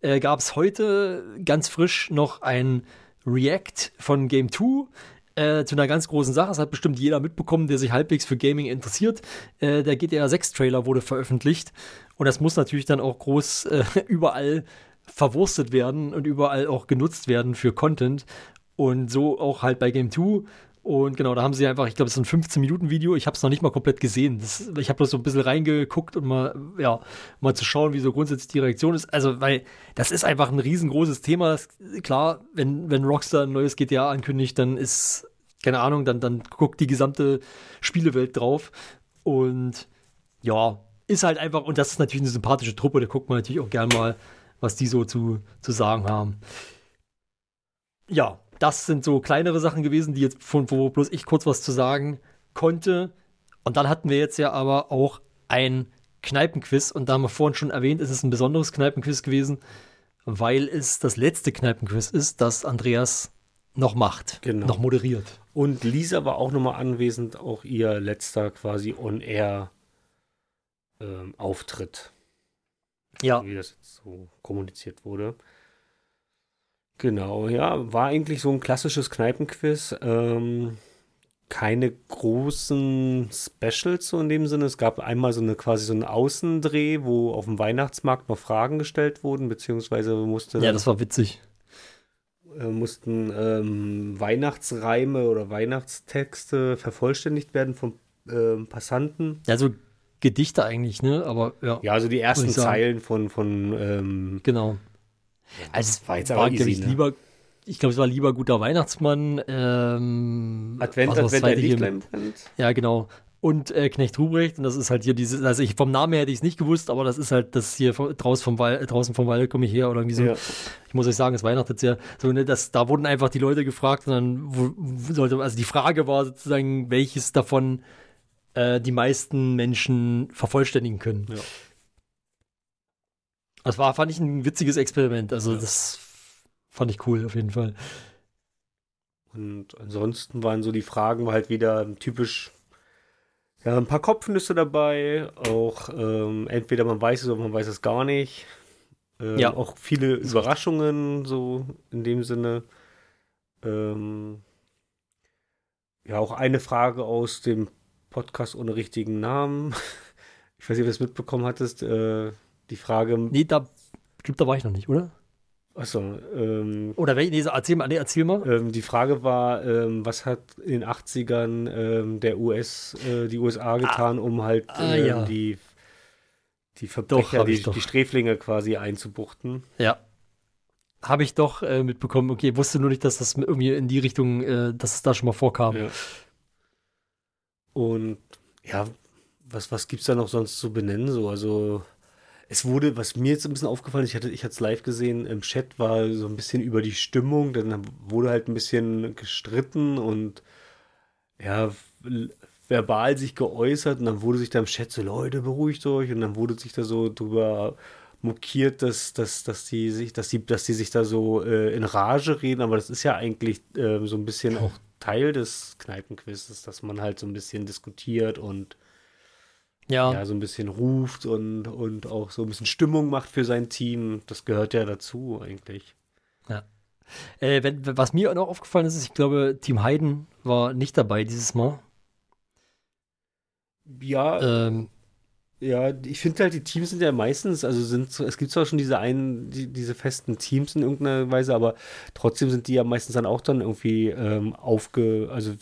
äh, gab es heute ganz frisch noch ein React von Game 2 äh, zu einer ganz großen Sache. Das hat bestimmt jeder mitbekommen, der sich halbwegs für Gaming interessiert. Äh, der GTA 6 Trailer wurde veröffentlicht und das muss natürlich dann auch groß äh, überall verwurstet werden und überall auch genutzt werden für Content. Und so auch halt bei Game 2 und genau, da haben sie einfach, ich glaube, es ist ein 15-Minuten-Video. Ich habe es noch nicht mal komplett gesehen. Das, ich habe bloß so ein bisschen reingeguckt und mal, ja, mal zu schauen, wie so grundsätzlich die Reaktion ist. Also, weil das ist einfach ein riesengroßes Thema. Das, klar, wenn, wenn Rockstar ein neues GTA ankündigt, dann ist, keine Ahnung, dann, dann guckt die gesamte Spielewelt drauf. Und ja, ist halt einfach, und das ist natürlich eine sympathische Truppe, da guckt man natürlich auch gern mal, was die so zu, zu sagen haben. Ja, das sind so kleinere Sachen gewesen, die jetzt von wo bloß ich kurz was zu sagen konnte. Und dann hatten wir jetzt ja aber auch ein Kneipenquiz und da haben wir vorhin schon erwähnt, es ist ein besonderes Kneipenquiz gewesen, weil es das letzte Kneipenquiz ist, das Andreas noch macht, Genau. noch moderiert. Und Lisa war auch nochmal anwesend, auch ihr letzter quasi On-Air-Auftritt, Ja, wie das jetzt so kommuniziert wurde. Genau, ja, war eigentlich so ein klassisches Kneipenquiz. Ähm, keine großen Specials so in dem Sinne. Es gab einmal so eine quasi so einen Außendreh, wo auf dem Weihnachtsmarkt noch Fragen gestellt wurden, beziehungsweise musste ja, das war witzig. äh, mussten ähm, Weihnachtsreime oder Weihnachtstexte vervollständigt werden von ähm, Passanten. Also Gedichte eigentlich, ne? Aber ja, Ja, also die ersten. Zeilen von, von ähm, genau. Also war jetzt war, aber easy, ich, ne? lieber, ich glaube, es war lieber guter Weihnachtsmann. Ähm, Advent, das Advent, brennt. Ja, genau. Und äh, Knecht Ruprecht, und das ist halt hier dieses, also ich, vom Namen her hätte ich es nicht gewusst, aber das ist halt das hier draus vom Wald, draußen vom Wald komme ich her oder irgendwie so. Ja. Ich muss euch sagen, es weihnachtet sehr. So, ne, das, da wurden einfach die Leute gefragt und dann wo, wo sollte, also die Frage war sozusagen, welches davon äh, die meisten Menschen vervollständigen können. Ja. Das war, fand ich ein witziges Experiment. Also Ja. das fand ich cool auf jeden Fall. Und ansonsten waren so die Fragen halt wieder typisch, ja, ein paar Kopfnüsse dabei. Auch ähm, entweder man weiß es oder man weiß es gar nicht. Ähm, Ja. Auch viele Überraschungen, so in dem Sinne. Ähm, ja, auch eine Frage aus dem Podcast ohne richtigen Namen. Ich weiß nicht, ob du es mitbekommen hattest. Äh, die Frage, Nee, da, ich glaube, da war ich noch nicht, oder? achso, ähm, Oder wel- nee, erzähl mal, nee, erzähl mal. Ähm, die Frage war, ähm, was hat in den 80ern ähm, der US, äh, die USA getan, um halt ah, ähm, ja. die, die Verbrecher, hab die, doch. die Sträflinge quasi einzubuchten. Ja. Habe ich doch äh, mitbekommen. Okay, wusste nur nicht, dass das irgendwie in die Richtung, äh, dass es da schon mal vorkam. Ja. Und ja, was, was gibt es da noch sonst zu benennen? So, also es wurde, was mir jetzt ein bisschen aufgefallen ist, ich hatte ich es live gesehen, im Chat war so ein bisschen über die Stimmung, dann wurde halt ein bisschen gestritten und ja, verbal sich geäußert und dann wurde sich da im Chat so, Leute, beruhigt euch und dann wurde sich da so drüber mokiert, dass, dass, dass die sich, dass die, dass die sich da so äh, in Rage reden, aber das ist ja eigentlich ähm, so ein bisschen auch Teil des Kneipenquizzes, dass man halt so ein bisschen diskutiert und Ja. ja, so ein bisschen ruft und, und auch so ein bisschen Stimmung macht für sein Team. Das gehört ja dazu eigentlich. Äh, wenn, was mir noch aufgefallen ist, ist, ich glaube, Team Heiden war nicht dabei dieses Mal. Ja, Ähm, ja, ich finde halt, die Teams sind ja meistens, also sind, es gibt zwar schon diese einen, die, diese festen Teams in irgendeiner Weise, aber trotzdem sind die ja meistens dann auch dann irgendwie ähm, aufge, also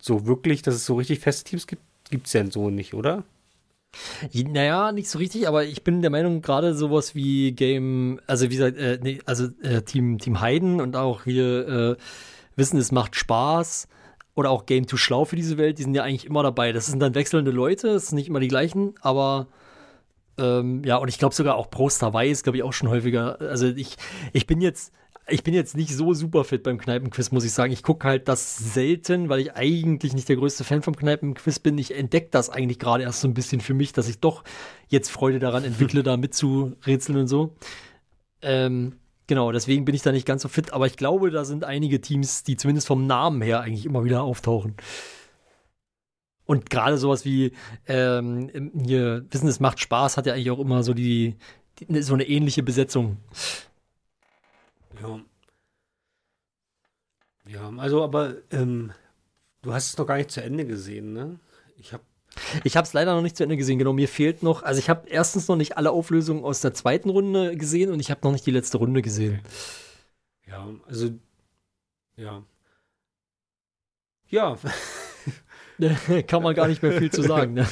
so wirklich, dass es so richtig feste Teams gibt, gibt es ja so nicht, oder? Naja, nicht so richtig, aber ich bin der Meinung, gerade sowas wie Game, also wie gesagt, äh, nee, also äh, Team, Team Heiden und auch hier äh, Wissen, es macht Spaß oder auch Game Too Schlau für diese Welt, die sind ja eigentlich immer dabei. Das sind dann wechselnde Leute, es sind nicht immer die gleichen, aber ähm, ja, und ich glaube sogar auch Pro Star Weiß, glaube ich, auch schon häufiger. Also ich, ich bin jetzt, ich bin jetzt nicht so super fit beim Kneipenquiz, muss ich sagen. Ich gucke halt das selten, weil ich eigentlich nicht der größte Fan vom Kneipenquiz bin. Ich entdecke das eigentlich gerade erst so ein bisschen für mich, dass ich doch jetzt Freude daran entwickle, da mitzurätseln und so. Ähm, genau, deswegen bin ich da nicht ganz so fit, aber ich glaube, da sind einige Teams, die zumindest vom Namen her eigentlich immer wieder auftauchen. Und gerade sowas wie ähm, hier, Wissen, es macht Spaß, hat ja eigentlich auch immer so die, die so eine ähnliche Besetzung. Ja. Ja, also aber ähm, du hast es noch gar nicht zu Ende gesehen, ne? Ich habe Ich habe es leider noch nicht zu Ende gesehen, genau. Mir fehlt noch, also ich habe erstens noch nicht alle Auflösungen aus der zweiten Runde gesehen und ich habe noch nicht die letzte Runde gesehen. Ja, also, ja. Ja, Kann man gar nicht mehr viel zu sagen. Ne?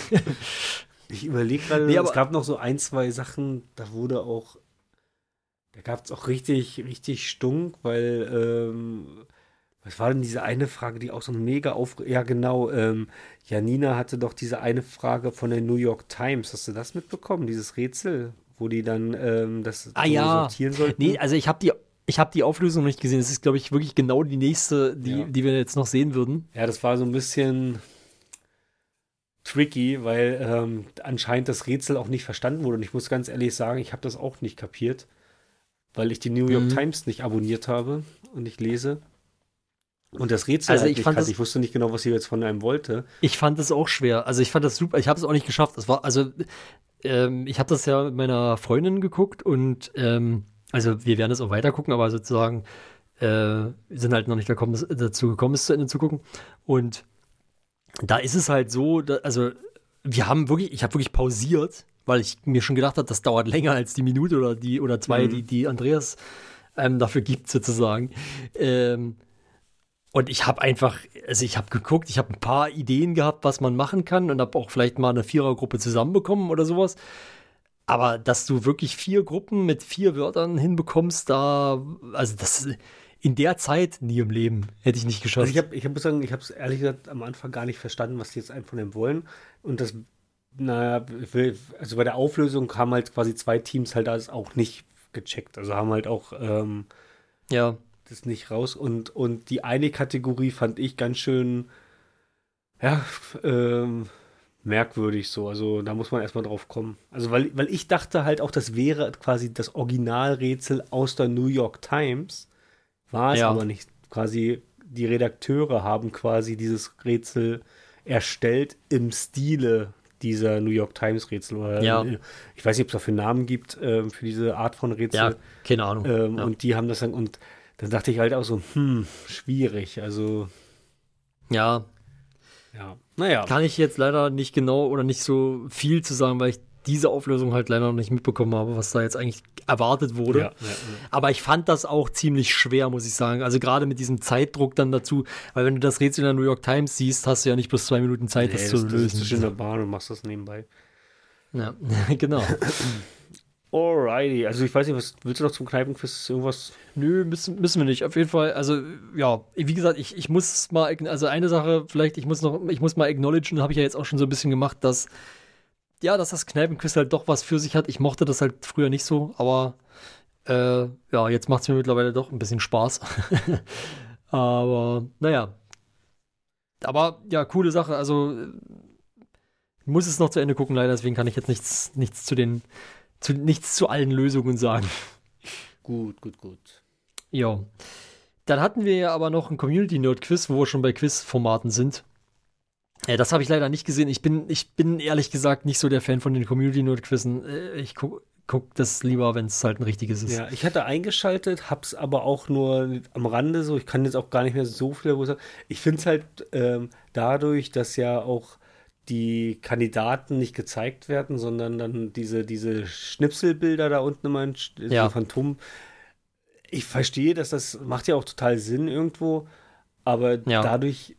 ich überlege gerade, Nee, es gab noch so ein, zwei Sachen, da wurde auch, da gab es auch richtig, richtig Stunk, weil, ähm, was war denn diese eine Frage, die auch so mega auf, ja genau, ähm, Janina hatte doch diese eine Frage von der New York Times, hast du das mitbekommen, dieses Rätsel, wo die dann ähm, das Ah, ja. sortieren sollten? Nee, also ich habe die, ich hab die Auflösung noch nicht gesehen. Das ist, glaube ich, wirklich genau die nächste, die, Ja. die wir jetzt noch sehen würden. Ja, das war so ein bisschen. tricky, weil ähm, anscheinend das Rätsel auch nicht verstanden wurde. Und ich muss ganz ehrlich sagen, ich habe das auch nicht kapiert, weil ich die New York mhm. Times nicht abonniert habe und nicht lese. Und das Rätsel also halt ich fand kann. ich wusste nicht genau, was sie jetzt von einem wollte. Ich fand es auch schwer. Also ich fand das super. Ich habe es auch nicht geschafft. Es war also ähm, ich habe das ja mit meiner Freundin geguckt und ähm, also wir werden es auch weiter gucken, aber sozusagen äh, sind halt noch nicht dazu gekommen, es zu Ende zu gucken. Und da ist es halt so, da, also wir haben wirklich, ich habe wirklich pausiert, weil ich mir schon gedacht habe, das dauert länger als die Minute oder die oder zwei, mhm. die, die Andreas ähm, dafür gibt, sozusagen. Ähm, und ich habe einfach, also ich habe geguckt, ich habe ein paar Ideen gehabt, was man machen kann und habe auch vielleicht mal eine Vierergruppe zusammenbekommen oder sowas. Aber dass du wirklich vier Gruppen mit vier Wörtern hinbekommst, da, also das in der Zeit nie im Leben hätte ich nicht geschafft. Also ich habe, ich habe sagen, ich habe es ehrlich gesagt am Anfang gar nicht verstanden, was die jetzt einen von dem wollen. Und das, naja, also bei der Auflösung haben halt quasi zwei Teams halt das auch nicht gecheckt. Also haben halt auch ähm, ja das nicht raus. Und, und die eine Kategorie fand ich ganz schön, ja, ähm, merkwürdig so. Also da muss man erstmal drauf kommen. Also weil, weil ich dachte halt auch, das wäre quasi das Originalrätsel aus der New York Times. War es ja. aber nicht. Quasi die Redakteure haben quasi dieses Rätsel erstellt im Stile dieser New York Times Rätsel. Oder, ja. Ich weiß nicht, ob es dafür Namen gibt äh, für diese Art von Rätsel. Ja, keine Ahnung. Ähm, ja. Und die haben das dann, und dann dachte ich halt auch so, hm, schwierig. Also. Ja. Ja. Naja. Kann ich jetzt leider nicht genau oder nicht so viel zu sagen, weil ich diese Auflösung halt leider noch nicht mitbekommen habe, was da jetzt eigentlich erwartet wurde. Ja, ja, ja. Aber ich fand das auch ziemlich schwer, muss ich sagen. Also gerade mit diesem Zeitdruck dann dazu, weil wenn du das Rätsel in der New York Times siehst, hast du ja nicht bloß zwei Minuten Zeit, nee, das, das zu lösen. Du bist in der Bahn und machst das nebenbei. Ja, genau. Alrighty, also ich weiß nicht, was willst du noch zum Kneipenquiz irgendwas? Nö, müssen, müssen wir nicht. Auf jeden Fall, also ja, wie gesagt, ich, ich muss mal, also eine Sache, vielleicht, ich muss noch, ich muss mal acknowledgen, habe ich ja jetzt auch schon so ein bisschen gemacht, dass ja, dass das Kneipenquiz halt doch was für sich hat. Ich mochte das halt früher nicht so, aber äh, ja, jetzt macht es mir mittlerweile doch ein bisschen Spaß. aber naja. Aber ja, coole Sache. Also ich muss es noch zu Ende gucken, leider, deswegen kann ich jetzt nichts, nichts zu den zu, nichts zu allen Lösungen sagen. Gut, gut, gut. Ja. Dann hatten wir ja aber noch ein Community Nerd Quiz, wo wir schon bei Quiz-Formaten sind. Ja, das habe ich leider nicht gesehen. Ich bin, ich bin ehrlich gesagt nicht so der Fan von den Community Nerd Quizzen. Äh, ich gucke guck das lieber, wenn es halt ein richtiges ist. Ja, ich hatte eingeschaltet, hab's aber auch nur am Rande so. Ich kann jetzt auch gar nicht mehr so viel sagen. Ich finde es halt ähm, dadurch, dass ja auch die Kandidaten nicht gezeigt werden, sondern dann diese, diese Schnipselbilder da unten immer, ja. Phantom. Ich verstehe, dass das macht ja auch total Sinn irgendwo, aber ja. dadurch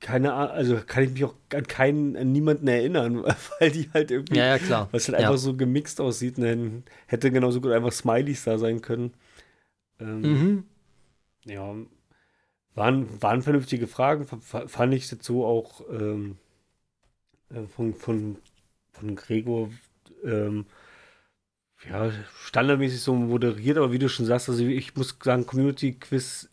keine Ahnung, also kann ich mich auch an keinen, an niemanden erinnern, weil die halt irgendwie, ja, ja, klar. was halt einfach so gemixt aussieht, dann hätte genauso gut einfach Smileys da sein können. Ähm, mhm. Ja, waren, waren vernünftige Fragen, fand ich jetzt so auch ähm, äh, von, von, von Gregor ähm, ja, standardmäßig so moderiert, aber wie du schon sagst, also ich muss sagen, Community Quiz.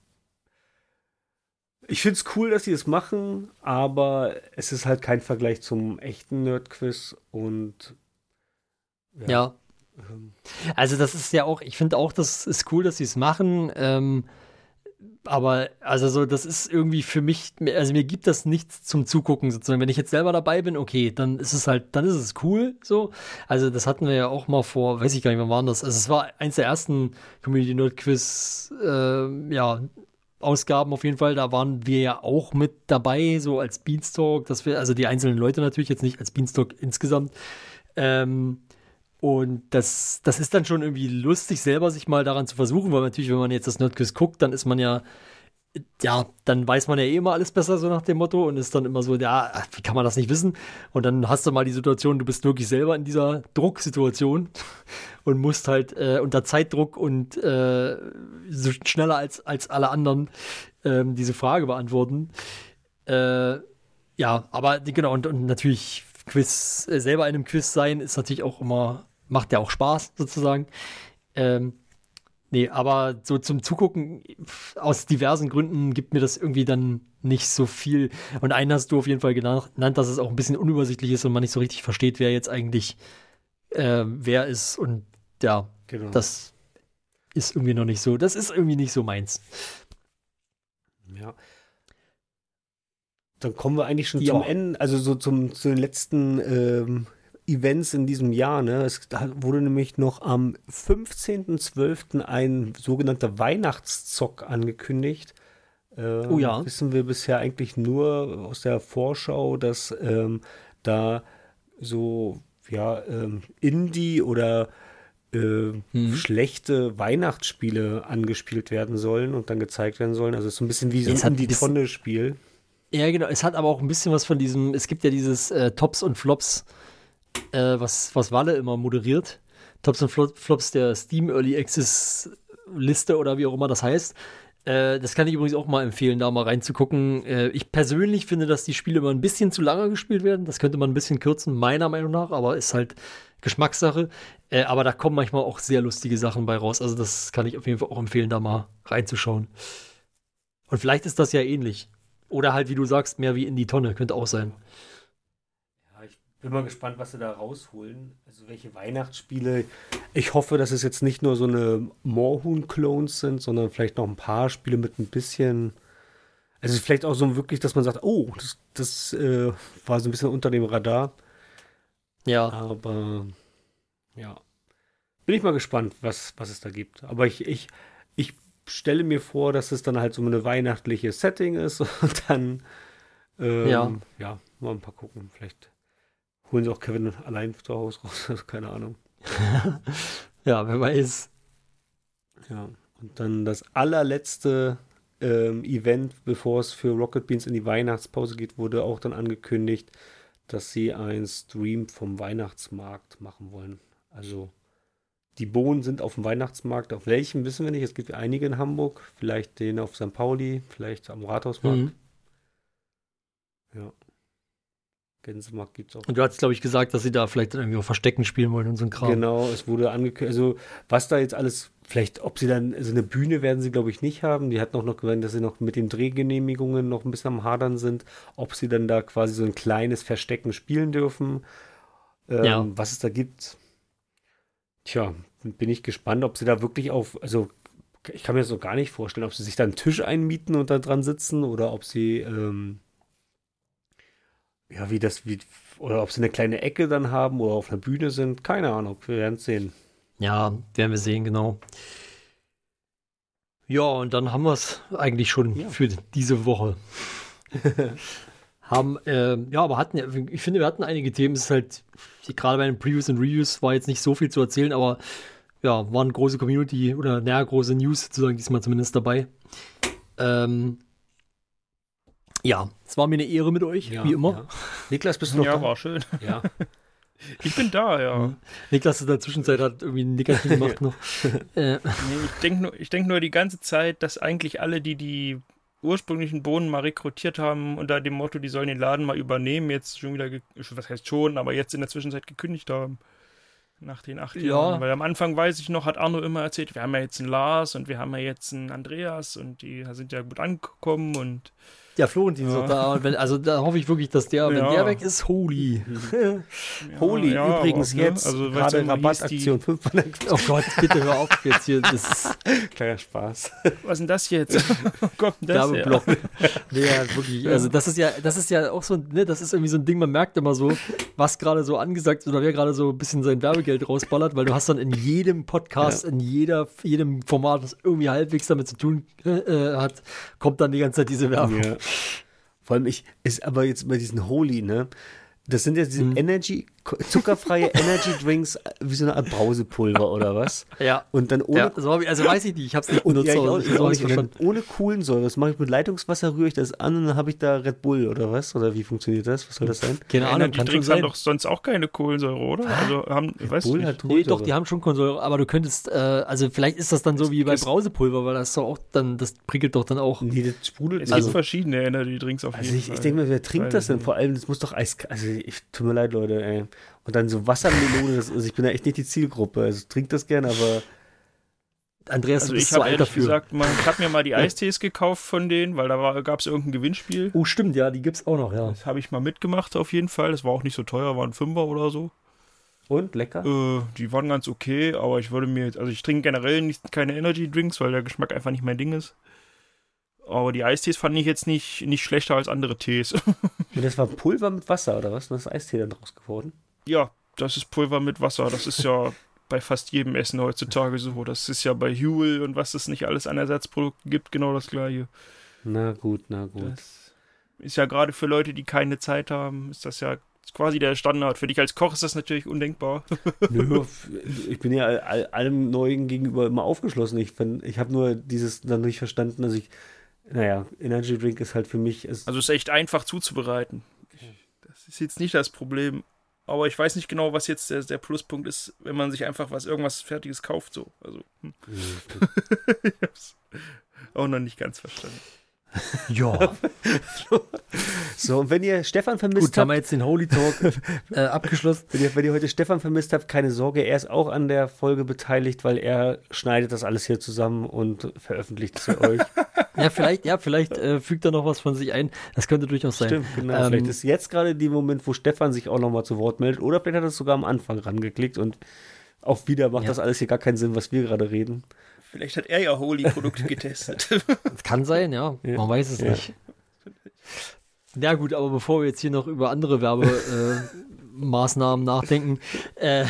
Ich finde es cool, dass sie es machen, aber es ist halt kein Vergleich zum echten Nerd-Quiz und ja. ja. Ähm, also das ist ja auch, ich finde auch, das ist cool, dass sie es machen. Ähm, aber also so, das ist irgendwie für mich, also mir gibt das nichts zum Zugucken sozusagen. Wenn ich jetzt selber dabei bin, okay, dann ist es halt, dann ist es cool so. Also das hatten wir ja auch mal vor, weiß ich gar nicht, wann waren das? Also es war eins der ersten Community Nerd Quiz, äh, ja, Ausgaben auf jeden Fall. Da waren wir ja auch mit dabei, so als Beanstalk, dass wir, also die einzelnen Leute natürlich jetzt nicht als Beanstalk insgesamt. Ähm, und das, das ist dann schon irgendwie lustig, selber sich mal daran zu versuchen, weil natürlich, wenn man jetzt das Nerdquiz guckt, dann ist man ja, ja, dann weiß man ja eh immer alles besser, so nach dem Motto, und ist dann immer so, ja, wie kann man das nicht wissen? Und dann hast du mal die Situation, du bist wirklich selber in dieser Drucksituation und musst halt äh, unter Zeitdruck und äh, so schneller als, als alle anderen äh, diese Frage beantworten. Äh, ja, aber genau, und, und natürlich Quiz, äh, selber in einem Quiz sein, ist natürlich auch immer, macht ja auch Spaß sozusagen. Ähm, Nee, aber so zum Zugucken, aus diversen Gründen gibt mir das irgendwie dann nicht so viel. Und einen hast du auf jeden Fall genannt, dass es auch ein bisschen unübersichtlich ist und man nicht so richtig versteht, wer jetzt eigentlich äh, wer ist. Und ja, genau. das ist irgendwie noch nicht so, das ist irgendwie nicht so meins. Ja. Dann kommen wir eigentlich schon ja. zum Ende, also so zum, zu den letzten ähm, Events in diesem Jahr. Ne? Es wurde nämlich noch am 15.12. ein sogenannter Weihnachtszock angekündigt. Äh, oh ja. Wissen wir bisher eigentlich nur aus der Vorschau, dass ähm, da so ja, ähm, Indie oder äh, mhm. schlechte Weihnachtsspiele angespielt werden sollen und dann gezeigt werden sollen. Also es ist so ein bisschen wie so ein Indie-Tonne-Spiel. Ja, genau. Es hat aber auch ein bisschen was von diesem, es gibt ja dieses äh, Tops und Flops äh, was, was Walle immer moderiert. Tops und Flops der Steam Early Access Liste oder wie auch immer das heißt. Äh, das kann ich übrigens auch mal empfehlen, da mal reinzugucken. Äh, ich persönlich finde, dass die Spiele immer ein bisschen zu lange gespielt werden. Das könnte man ein bisschen kürzen, meiner Meinung nach, aber ist halt Geschmackssache. Äh, aber da kommen manchmal auch sehr lustige Sachen bei raus. Also das kann ich auf jeden Fall auch empfehlen, da mal reinzuschauen. Und vielleicht ist das ja ähnlich. Oder halt, wie du sagst, mehr wie in die Tonne. Könnte auch sein. Bin mal gespannt, was sie da rausholen. Also welche Weihnachtsspiele. Ich hoffe, dass es jetzt nicht nur so eine Moorhuhn-Clones sind, sondern vielleicht noch ein paar Spiele mit ein bisschen. Also vielleicht auch so wirklich, dass man sagt, oh, das, das äh, war so ein bisschen unter dem Radar. Ja. Aber ja. Bin ich mal gespannt, was, was es da gibt. Aber ich, ich, ich stelle mir vor, dass es dann halt so eine weihnachtliche Setting ist und dann ähm, ja. ja, mal ein paar gucken. Vielleicht holen sie auch Kevin allein zu Hause raus. Keine Ahnung. ja, wer weiß. Ja, und dann das allerletzte ähm, Event, bevor es für Rocket Beans in die Weihnachtspause geht, wurde auch dann angekündigt, dass sie einen Stream vom Weihnachtsmarkt machen wollen. Also die Bohnen sind auf dem Weihnachtsmarkt. Auf welchem wissen wir nicht. Es gibt einige in Hamburg. Vielleicht den auf St. Pauli, vielleicht am Rathausmarkt. Mhm. Ja. Gänsemarkt gibt es auch. Und du hast, glaube ich, gesagt, dass sie da vielleicht irgendwie auch Verstecken spielen wollen und so ein Kram. Genau, es wurde angekündigt, also was da jetzt alles, vielleicht, ob sie dann, also eine Bühne werden sie, glaube ich, nicht haben. Die hatten auch noch gemeint, dass sie noch mit den Drehgenehmigungen noch ein bisschen am Hadern sind, ob sie dann da quasi so ein kleines Verstecken spielen dürfen. Ähm, ja. Was es da gibt. Tja, bin ich gespannt, ob sie da wirklich auf, also ich kann mir das so gar nicht vorstellen, ob sie sich da einen Tisch einmieten und da dran sitzen oder ob sie ähm, ja, wie das, wie, oder ob sie eine kleine Ecke dann haben oder auf einer Bühne sind, keine Ahnung, wir werden es sehen. Ja, werden wir sehen, genau. Ja, und dann haben wir es eigentlich schon ja. für diese Woche. haben, äh, ja, aber hatten, ich finde, wir hatten einige Themen. Es ist halt, gerade bei den Previews und Reviews war jetzt nicht so viel zu erzählen, aber ja, waren große Community oder naja, große News sozusagen diesmal zumindest dabei. Ähm, ja, es war mir eine Ehre mit euch, ja, wie immer. Ja. Niklas, bist du noch ja, da? war schön. Ja. Ich bin da, ja. Mhm. Niklas in der Zwischenzeit hat irgendwie ein Nickerchen gemacht noch. äh. nee, ich denke nur, denk nur die ganze Zeit, dass eigentlich alle, die die ursprünglichen Bohnen mal rekrutiert haben, unter dem Motto, die sollen den Laden mal übernehmen, jetzt schon wieder, was heißt schon, aber jetzt in der Zwischenzeit gekündigt haben. Nach den acht ja. Jahren. Weil am Anfang weiß ich noch, hat Arno immer erzählt, wir haben ja jetzt einen Lars und wir haben ja jetzt einen Andreas und die sind ja gut angekommen und ja, Florentin ja. da. Wenn, also da hoffe ich wirklich, dass der, wenn ja. der weg ist, holy. holy, ja, übrigens auch, ne? jetzt. Also, gerade Rabattaktion 5 Oh Gott, bitte hör auf jetzt hier. Das ist Kleiner Spaß. Was ist denn das jetzt? Denn das nee, ja, wirklich. Also das ist ja, das ist ja auch so, ne, das ist irgendwie so ein Ding, man merkt immer so, was gerade so angesagt ist oder wer gerade so ein bisschen sein Werbegeld rausballert, weil du hast dann in jedem Podcast, in jeder, jedem Format, was irgendwie halbwegs damit zu tun äh, hat, kommt dann die ganze Zeit diese Werbung. Ja. Vor allem ich, ist aber jetzt bei diesen Holy, ne? Das sind ja diese mhm. Energy, zuckerfreie Energy Drinks wie so eine Art Brausepulver oder was? Ja. Und dann ohne. Ja, also, also weiß ich nicht, ich hab's nicht benutzt. Ja, ich auch, ich auch nicht verstanden. ohne Kohlensäure. Das mache ich mit Leitungswasser, rühre ich das an und dann habe ich da Red Bull oder was? Oder wie funktioniert das? Was soll das sein? Keine Ahnung. Die Drinks haben doch sonst auch keine Kohlensäure, oder? Also haben, Red weißt Bull hat Nee, doch, die haben schon Kohlensäure, aber du könntest, äh, also vielleicht ist das dann so wie bei Brausepulver, weil das doch auch dann, das prickelt doch dann auch. Nee, das sprudelt. Es also, gibt verschiedene Energy Drinks auf also jeden ich, Fall. Ich denke mir, wer trinkt das denn? Vor allem, das muss doch Eis. Also, ich, tut mir leid, Leute, ey. Und dann so Wassermelone, das, also ich bin ja echt nicht die Zielgruppe. Also trinkt das gerne, aber Andreas, Also du bist ich so alt ehrlich dafür. gesagt, mal, ich habe mir mal die Eistees gekauft von denen, weil da gab es irgendein Gewinnspiel. oh, stimmt, ja, die gibt's auch noch, ja. Das habe ich mal mitgemacht auf jeden Fall. Das war auch nicht so teuer, waren Fünfer oder so. Und lecker? Äh, die waren ganz okay, aber ich würde mir jetzt, also ich trinke generell nicht, keine Energy Drinks, weil der Geschmack einfach nicht mein Ding ist. Aber die Eistees fand ich jetzt nicht, nicht schlechter als andere Tees. Und das war Pulver mit Wasser oder was? Und das ist Eistee dann draus geworden? Ja, das ist Pulver mit Wasser. Das ist ja bei fast jedem Essen heutzutage so. Das ist ja bei Huel und was es nicht alles an Ersatzprodukten gibt, genau das gleiche. Na gut, na gut. Das ist ja gerade für Leute, die keine Zeit haben, ist das ja quasi der Standard. Für dich als Koch ist das natürlich undenkbar. Nö, ich bin ja all, all, allem Neuen gegenüber immer aufgeschlossen. Ich, ich habe nur dieses dann nicht verstanden, dass ich, naja, Energy Drink ist halt für mich, ist, Also ist echt einfach zuzubereiten. Das ist jetzt nicht das Problem. Aber ich weiß nicht genau, was jetzt der, der Pluspunkt ist, wenn man sich einfach was irgendwas Fertiges kauft. So. Also, hm. ich hab's auch noch nicht ganz verstanden. Ja, so. Und wenn ihr Stefan vermisst gut, haben wir habt, jetzt den Holy Talk äh, abgeschlossen. wenn ihr, wenn ihr heute Stefan vermisst habt, keine Sorge, er ist auch an der Folge beteiligt, weil er schneidet das alles hier zusammen und veröffentlicht es für euch. Ja, vielleicht, ja, vielleicht äh, fügt er noch was von sich ein. Das könnte durchaus sein. Stimmt, genau. Ähm, vielleicht ist jetzt gerade der Moment, wo Stefan sich auch nochmal zu Wort meldet. Oder vielleicht hat er es sogar am Anfang rangeklickt und auch wieder macht Ja. das alles hier gar keinen Sinn, was wir gerade reden. Vielleicht hat er ja Holy-Produkte getestet. Das kann sein, ja. Ja. Man weiß es Ja. nicht. Ja gut, aber bevor wir jetzt hier noch über andere Werbemaßnahmen äh, Maßnahmen nachdenken, äh,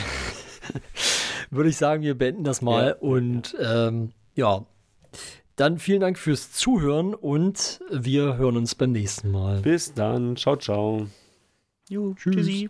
würde ich sagen, wir beenden das mal. Ja. Und ähm, ja, dann vielen Dank fürs Zuhören und wir hören uns beim nächsten Mal. Bis dann. Ciao, ciao. Jo, Tschüss. tschüssi.